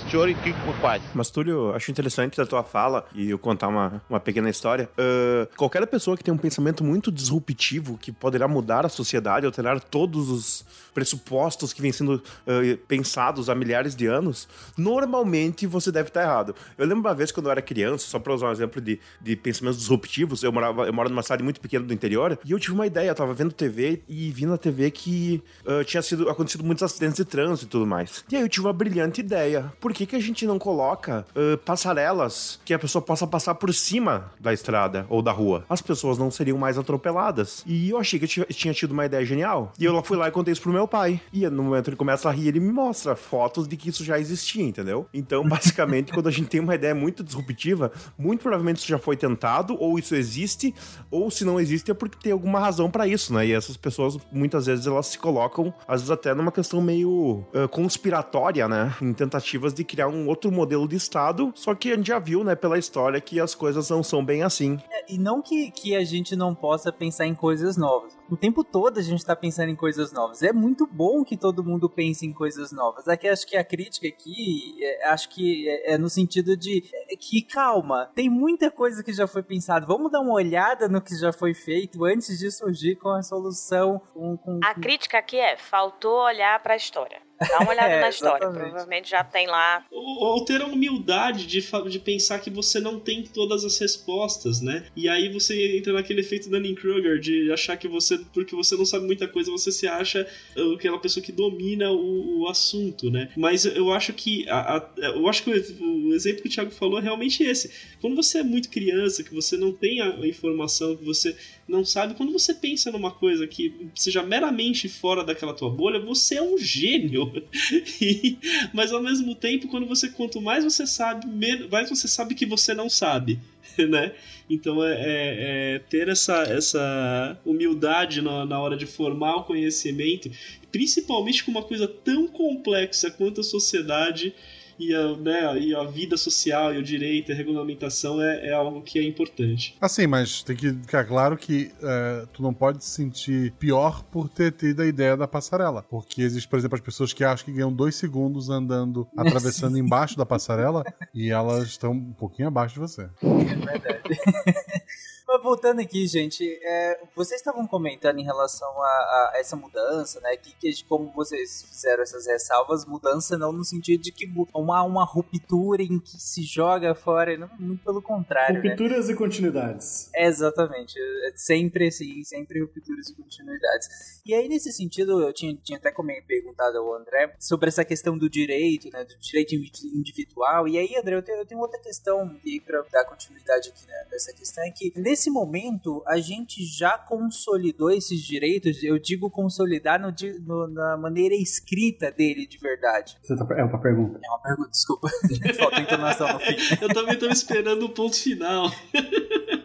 que quase. Mas, Túlio, acho interessante da tua fala e eu contar uma, uma pequena história. Uh, qualquer pessoa que tem um pensamento muito disruptivo, que poderá mudar a sociedade, alterar todos os pressupostos que vêm sendo uh, pensados há milhares de anos, normalmente você deve estar errado. Eu lembro uma vez quando eu era criança, só para usar um exemplo de, de pensamentos disruptivos, eu morava eu moro numa cidade muito pequena do interior, e eu tive uma ideia, eu tava vendo TV e vi na TV que uh, tinha sido acontecido muitos acidentes de trânsito e tudo mais. E aí eu tive uma brilhante ideia. Por que, que a gente não coloca uh, passarelas que a pessoa possa passar por cima da estrada ou da rua? As pessoas não seriam mais atropeladas. E eu achei que eu tinha tido uma ideia genial. E eu fui lá e contei isso pro meu pai. E no momento ele começa a rir, ele me mostra fotos de que isso já existia, entendeu? Então, basicamente, quando a gente tem uma ideia muito disruptiva, muito provavelmente isso já foi tentado, ou isso existe, ou se não existe é porque tem alguma razão para isso, né? E essas pessoas, muitas vezes, elas se colocam, às vezes até numa questão meio uh, conspiratória, né? Em tentativas de criar um outro modelo de Estado, só que a gente já viu, né, pela história, que as coisas não são bem assim. É, e não que, que a gente não possa pensar em coisas novas. O tempo todo a gente tá pensando em coisas novas. É muito bom que todo mundo pense em coisas novas. Aqui acho que a crítica aqui, é, acho que é, é no sentido de é, que calma, tem muita coisa que já foi pensado. Vamos dar uma olhada no que já foi feito antes de surgir com a solução. Com, com... A crítica aqui é faltou olhar para a história. Dá uma olhada é, na história, exatamente. provavelmente já tem lá. Ou, ou, ter a humildade de, de pensar que você não tem todas as respostas, né? E aí você entra naquele efeito Dunning-Kruger de achar que você, porque você não sabe muita coisa, você se acha uh, aquela pessoa que domina o, o assunto, né? Mas eu acho que a, a, eu acho que o, o, exemplo que o Thiago falou é realmente esse. Quando você é muito criança, que você não tem a informação, que você não sabe, quando você pensa numa coisa que seja meramente fora daquela tua bolha, você é um gênio. E, mas ao mesmo tempo, quando você quanto mais você sabe, mais você sabe que você não sabe, né? Então é, é, é ter essa, essa humildade na, na hora de formar o conhecimento, principalmente com uma coisa tão complexa quanto a sociedade e a, né, e a vida social e o direito e a regulamentação é, é algo que é importante. Assim, mas tem que ficar claro que é, tu não pode se sentir pior por ter tido a ideia da passarela. Porque existe, por exemplo, as pessoas que acham que ganham dois segundos andando, atravessando embaixo da passarela e elas estão um pouquinho abaixo de você. É verdade. Mas voltando aqui, gente, é, vocês estavam comentando em relação a, a, essa mudança, né? Que, que como vocês fizeram essas ressalvas, mudança não no sentido de que uma, uma ruptura em que se joga fora, não, muito pelo contrário. Né? Rupturas né? e continuidades. É, exatamente, é sempre assim, sempre rupturas e continuidades. E aí, nesse sentido, eu tinha, tinha até perguntado ao André sobre essa questão do direito, né? Do direito individual. E aí, André, eu tenho, eu tenho outra questão e para dar continuidade aqui né, nessa questão, é que nesse momento, a gente já consolidou esses direitos, eu digo consolidar no, no, na maneira escrita dele de verdade. Tá, é uma pergunta. É uma pergunta, desculpa. Falta entonação no fim. eu também estou esperando o ponto final.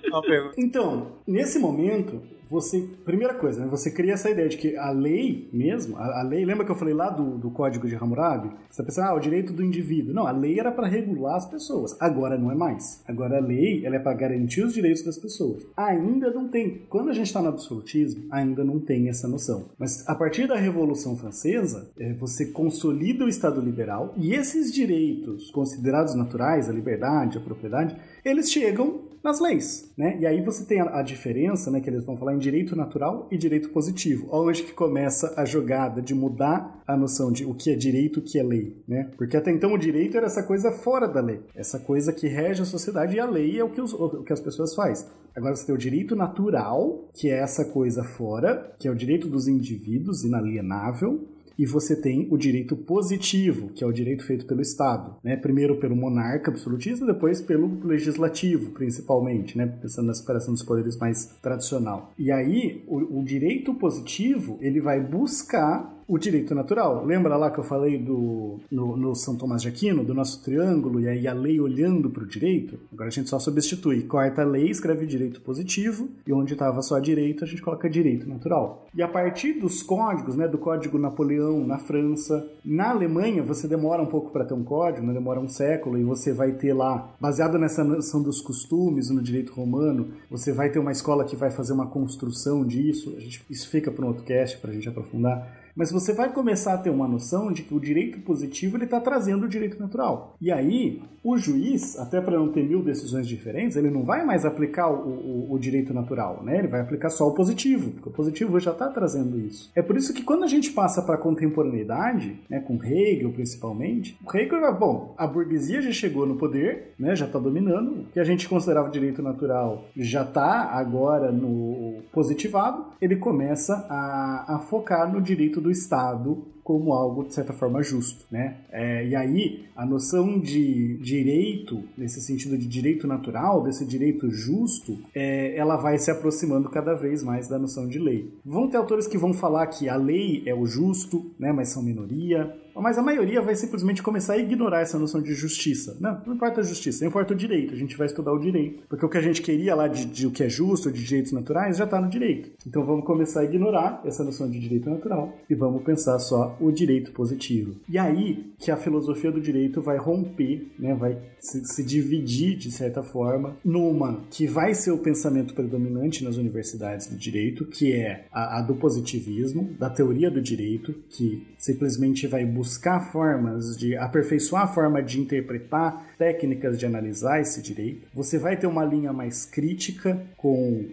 Então, nesse momento, você. Primeira coisa, né, você cria essa ideia de que a lei mesmo, a, a lei, lembra que eu falei lá do, do código de Hammurabi? Você tá pensando, ah, o direito do indivíduo. Não, a lei era para regular as pessoas. Agora não é mais. Agora a lei ela é para garantir os direitos das pessoas. Ainda não tem. Quando a gente está no absolutismo, ainda não tem essa noção. Mas a partir da Revolução Francesa, é, você consolida o Estado liberal e esses direitos considerados naturais, a liberdade, a propriedade, eles chegam nas leis, né? E aí você tem a, a, diferença, né, que eles vão falar em direito natural e direito positivo. Onde que começa a jogada de mudar a noção de o que é direito, o que é lei, né? Porque até então o direito era essa coisa fora da lei, essa coisa que rege a sociedade e a lei é o que, os, o que as pessoas fazem. Agora você tem o direito natural, que é essa coisa fora, que é o direito dos indivíduos inalienável, e você tem o direito positivo, que é o direito feito pelo Estado, né? Primeiro pelo monarca absolutista, depois pelo legislativo, principalmente, né? Pensando na separação dos poderes mais tradicional. E aí, o, o direito positivo, ele vai buscar o direito natural. Lembra lá que eu falei do no, no, São Tomás de Aquino, do nosso triângulo, e aí a lei olhando para o direito? Agora a gente só substitui. Corta a lei, escreve direito positivo, e onde estava só direito, a gente coloca direito natural. E a partir dos códigos, né, do Código Napoleão na França, na Alemanha você demora um pouco para ter um código, né, demora um século, e você vai ter lá, baseado nessa noção dos costumes no direito romano, você vai ter uma escola que vai fazer uma construção disso. Gente, isso fica para um outro cast para a gente aprofundar mas você vai começar a ter uma noção de que o direito positivo ele está trazendo o direito natural. E aí, o juiz, até para não ter mil decisões diferentes, ele não vai mais aplicar o, o, o, direito natural, né? Ele vai aplicar só o positivo, porque o positivo já está trazendo isso. É por isso que quando a gente passa para a contemporaneidade, né, com Hegel principalmente, o Hegel, é bom, a burguesia já chegou no poder, né, já está dominando, o que a gente considerava direito natural já está agora no positivado, ele começa a, a focar no direito do Estado como algo, de certa forma, justo, né? É, e aí, a noção de direito, nesse sentido de direito natural, desse direito justo, é, ela vai se aproximando cada vez mais da noção de lei. Vão ter autores que vão falar que a lei é o justo, né, mas são minoria. Mas a maioria vai simplesmente começar a ignorar essa noção de justiça. Não, não importa a justiça, não importa o direito. A gente vai estudar o direito. Porque o que a gente queria lá de, de o que é justo, de direitos naturais, já está no direito. Então vamos começar a ignorar essa noção de direito natural e vamos pensar só o direito positivo. E aí que a filosofia do direito vai romper, né, vai se, se dividir de certa forma numa que vai ser o pensamento predominante nas universidades de direito, que é a, a do positivismo, da teoria do direito, que simplesmente vai buscar formas de aperfeiçoar a forma de interpretar técnicas de analisar esse direito. Você vai ter uma linha mais crítica com,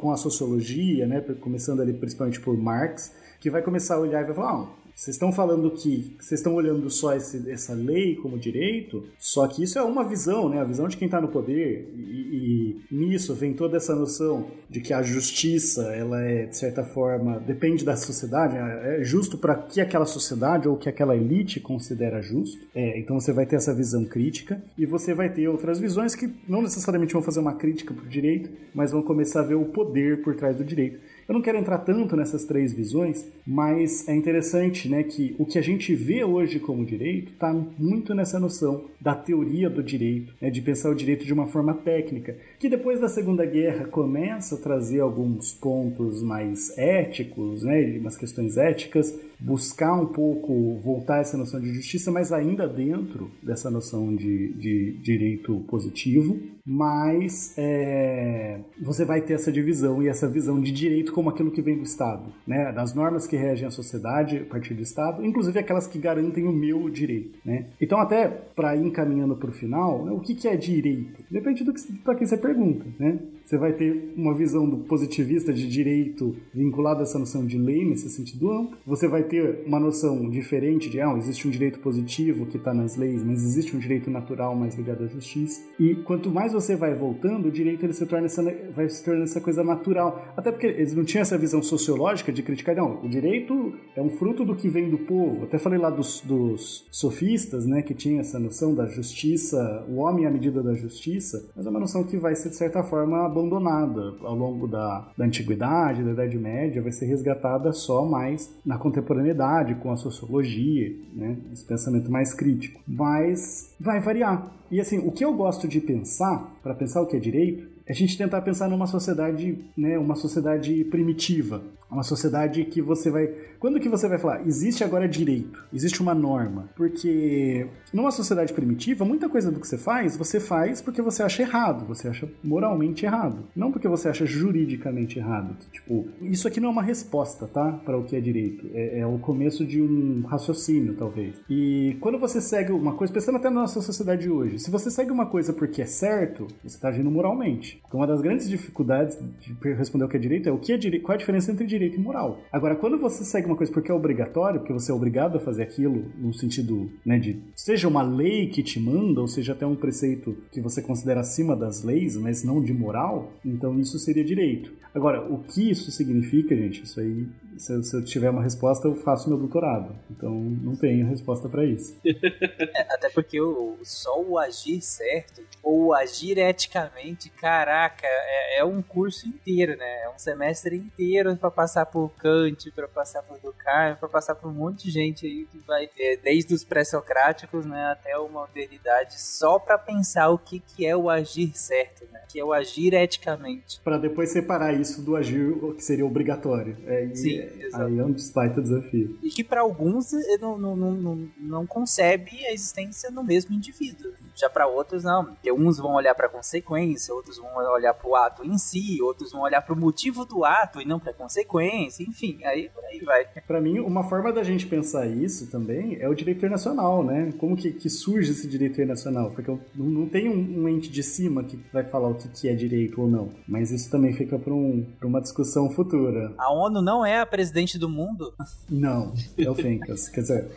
com a sociologia, né, começando ali principalmente por Marx, que vai começar a olhar e vai falar, ah, vocês estão falando que vocês estão olhando só esse, essa lei como direito, só que isso é uma visão, né? A visão de quem está no poder. E, e, nisso vem toda essa noção de que a justiça, ela é, de certa forma, depende da sociedade, é justo para que aquela sociedade ou que aquela elite considera justo. É, então você vai ter essa visão crítica e você vai ter outras visões que não necessariamente vão fazer uma crítica para o direito, mas vão começar a ver o poder por trás do direito. Eu não quero entrar tanto nessas três visões, mas é interessante né, que o que a gente vê hoje como direito está muito nessa noção da teoria do direito, né, de pensar o direito de uma forma técnica, que depois da Segunda Guerra começa a trazer alguns pontos mais éticos, né, umas questões éticas, buscar um pouco voltar essa noção de justiça, mas ainda dentro dessa noção de, de direito positivo. Mas é, você vai ter essa divisão e essa visão de direito como aquilo que vem do Estado, né? das normas que regem a sociedade a partir do Estado, inclusive aquelas que garantem o meu direito. Né? Então, até para ir encaminhando para o final, né, o que, que é direito? Depende do que para quem você pergunta. Né? Você vai ter uma visão do positivista de direito vinculado a essa noção de lei nesse sentido amplo. Você vai ter uma noção diferente de, ah, existe um direito positivo que está nas leis, mas existe um direito natural mais ligado à justiça. E quanto mais você vai voltando, o direito ele se torna essa, vai se tornando essa coisa natural. Até porque eles não tinham essa visão sociológica de criticar, não, o direito é um fruto do que vem do povo. Até falei lá dos, dos sofistas, né, que tinha essa noção da justiça, o homem à medida da justiça, mas é uma noção que vai ser, de certa forma, abandonada ao longo da, da antiguidade, da Idade Média, vai ser resgatada só mais na contemporaneidade, com a sociologia, né, esse pensamento mais crítico. Mas vai variar. E assim, o que eu gosto de pensar, para pensar o que é direito, é a gente tentar pensar numa sociedade, né, uma sociedade primitiva, uma sociedade que você vai. Quando que você vai falar? Existe agora direito, existe uma norma. Porque numa sociedade primitiva, muita coisa do que você faz, você faz porque você acha errado, você acha moralmente errado. Não porque você acha juridicamente errado. Tipo, isso aqui não é uma resposta, tá? Para o que é direito. É, é, o começo de um raciocínio, talvez. E quando você segue uma coisa, pensando até na nossa sociedade hoje, se você segue uma coisa porque é certo, você está agindo moralmente. Então, uma das grandes dificuldades de responder o que é direito é o que é direito, qual é a diferença entre direito e moral. Agora, quando você segue uma coisa porque é obrigatório, porque você é obrigado a fazer aquilo, no sentido, né, de seja uma lei que te manda, ou seja até um preceito que você considera acima das leis, mas não de moral, então isso seria direito. Agora, o que isso significa, gente, isso aí, se eu, se eu tiver uma resposta, eu faço meu doutorado. Então, não tenho resposta para isso. É, até porque o, só o agir certo, ou agir eticamente, caraca, é, é um curso inteiro, né? É um semestre inteiro para passar por Kant, para passar por Durkheim, para passar por um monte de gente aí que vai, é, desde os pré-socráticos, né, até a modernidade, só para pensar o que, que é o agir certo, né? Que é o agir eticamente. Para depois separar isso do agir que seria obrigatório. É, Sim, é, aí é um baita desafio. E que para alguns não, não, não, não concebe a existência no mesmo indivíduo. Já para outros não, porque uns vão olhar para a consequência, outros vão olhar para o ato em si, outros vão olhar para o motivo do ato e não para a consequência, enfim, aí por aí vai. Para mim, uma forma da gente pensar isso também é o direito internacional, né? Como que, que surge esse direito internacional? Porque não, não tem um, um, ente de cima que vai falar o que, que é direito ou não, mas isso também fica para um, uma discussão futura. A ONU não é a presidente do mundo? Não, é o Fencas, quer dizer...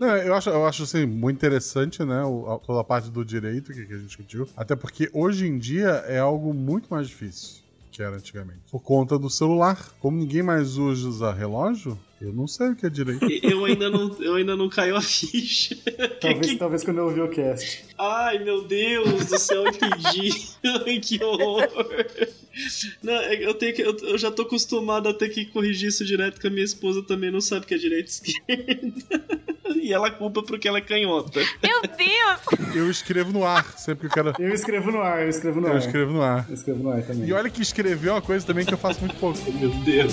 não, eu acho, eu acho assim, muito interessante, né, toda a parte do direito que, que a gente discutiu, até porque hoje em dia é algo muito mais difícil que era antigamente. Por conta do celular. Como ninguém mais usa relógio, Eu não sei o que é direito. Eu ainda não, eu ainda não caiu a ficha. Talvez, Que- talvez quando eu ouvir o cast. Ai, meu Deus do céu, eu entendi. Ai, que horror. Não, é eu, tenho que, eu, eu já tô acostumado a ter que corrigir isso direto, que a minha esposa também não sabe o que é direita e esquerda. E ela culpa porque ela é canhota. Meu Deus! Eu escrevo no ar, sempre que eu quero. Eu escrevo no ar, eu escrevo no Eu ar. escrevo no ar. Eu escrevo no ar também. E olha que escrever é uma coisa também que eu faço muito pouco. Meu Deus.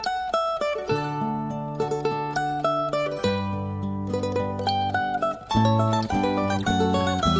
Thank you.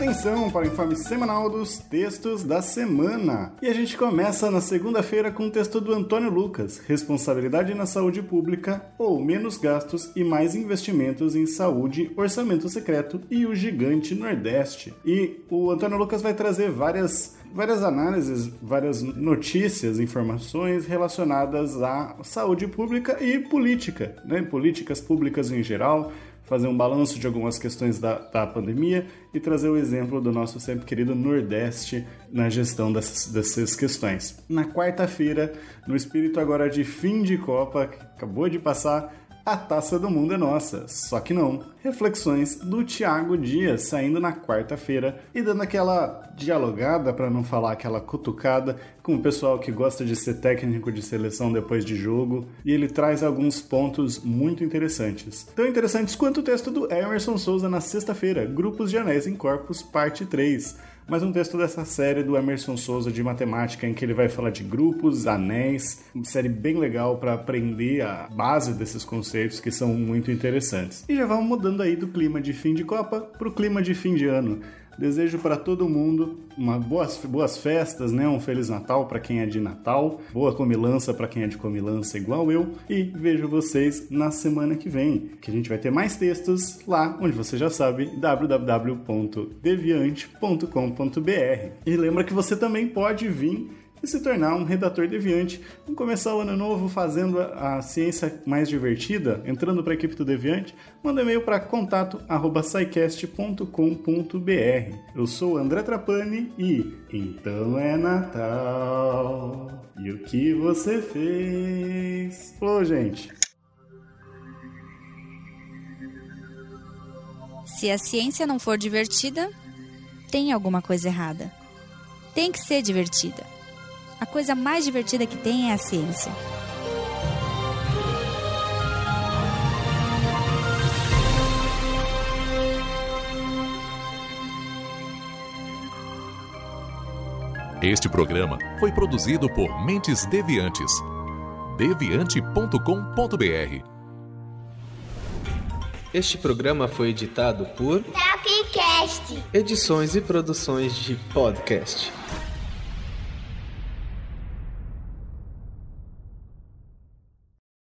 Atenção para o informe semanal dos textos da semana. E a gente começa na segunda-feira com o texto do Antônio Lucas, Responsabilidade na Saúde Pública ou Menos Gastos e Mais Investimentos em Saúde, Orçamento Secreto e o Gigante Nordeste. E o Antônio Lucas vai trazer várias várias análises, várias notícias, informações relacionadas à saúde pública e política, né? políticas públicas em geral, fazer um balanço de algumas questões da, da pandemia e trazer o exemplo do nosso sempre querido Nordeste na gestão dessas, dessas questões. Na quarta-feira, no espírito agora de fim de Copa, que acabou de passar, a taça do mundo é nossa. Só que não. Reflexões do Thiago Dias saindo na quarta-feira e dando aquela dialogada, para não falar aquela cutucada, com o pessoal que gosta de ser técnico de seleção depois de jogo. E ele traz alguns pontos muito interessantes. Tão interessantes quanto o texto do Emerson Souza na sexta-feira, Grupos de Anéis em Corpus, parte 3 mais um texto dessa série do Emerson Souza de matemática, em que ele vai falar de grupos, anéis, uma série bem legal para aprender a base desses conceitos que são muito interessantes. E já vamos mudando aí do clima de fim de Copa para o clima de fim de ano. Desejo para todo mundo uma boas, boas festas, né? Um feliz Natal para quem é de Natal, boa comilança para quem é de comilança igual eu e vejo vocês na semana que vem, que a gente vai ter mais textos lá onde você já sabe, www.deviante.com.br. E lembra que você também pode vir e se tornar um redator deviante. Vamos começar o ano novo fazendo a, ciência mais divertida, entrando para a equipe do Deviante, manda e-mail para contato@saicast.com.br. Eu sou André Trapani e então é Natal. E o que você fez? Ô, gente. Se a ciência não for divertida, tem alguma coisa errada. Tem que ser divertida. A coisa mais divertida que tem é a ciência. Este programa foi produzido por Mentes Deviantes. deviante.com.br. Este programa foi editado por Tapcast. Edições e Produções de Podcast.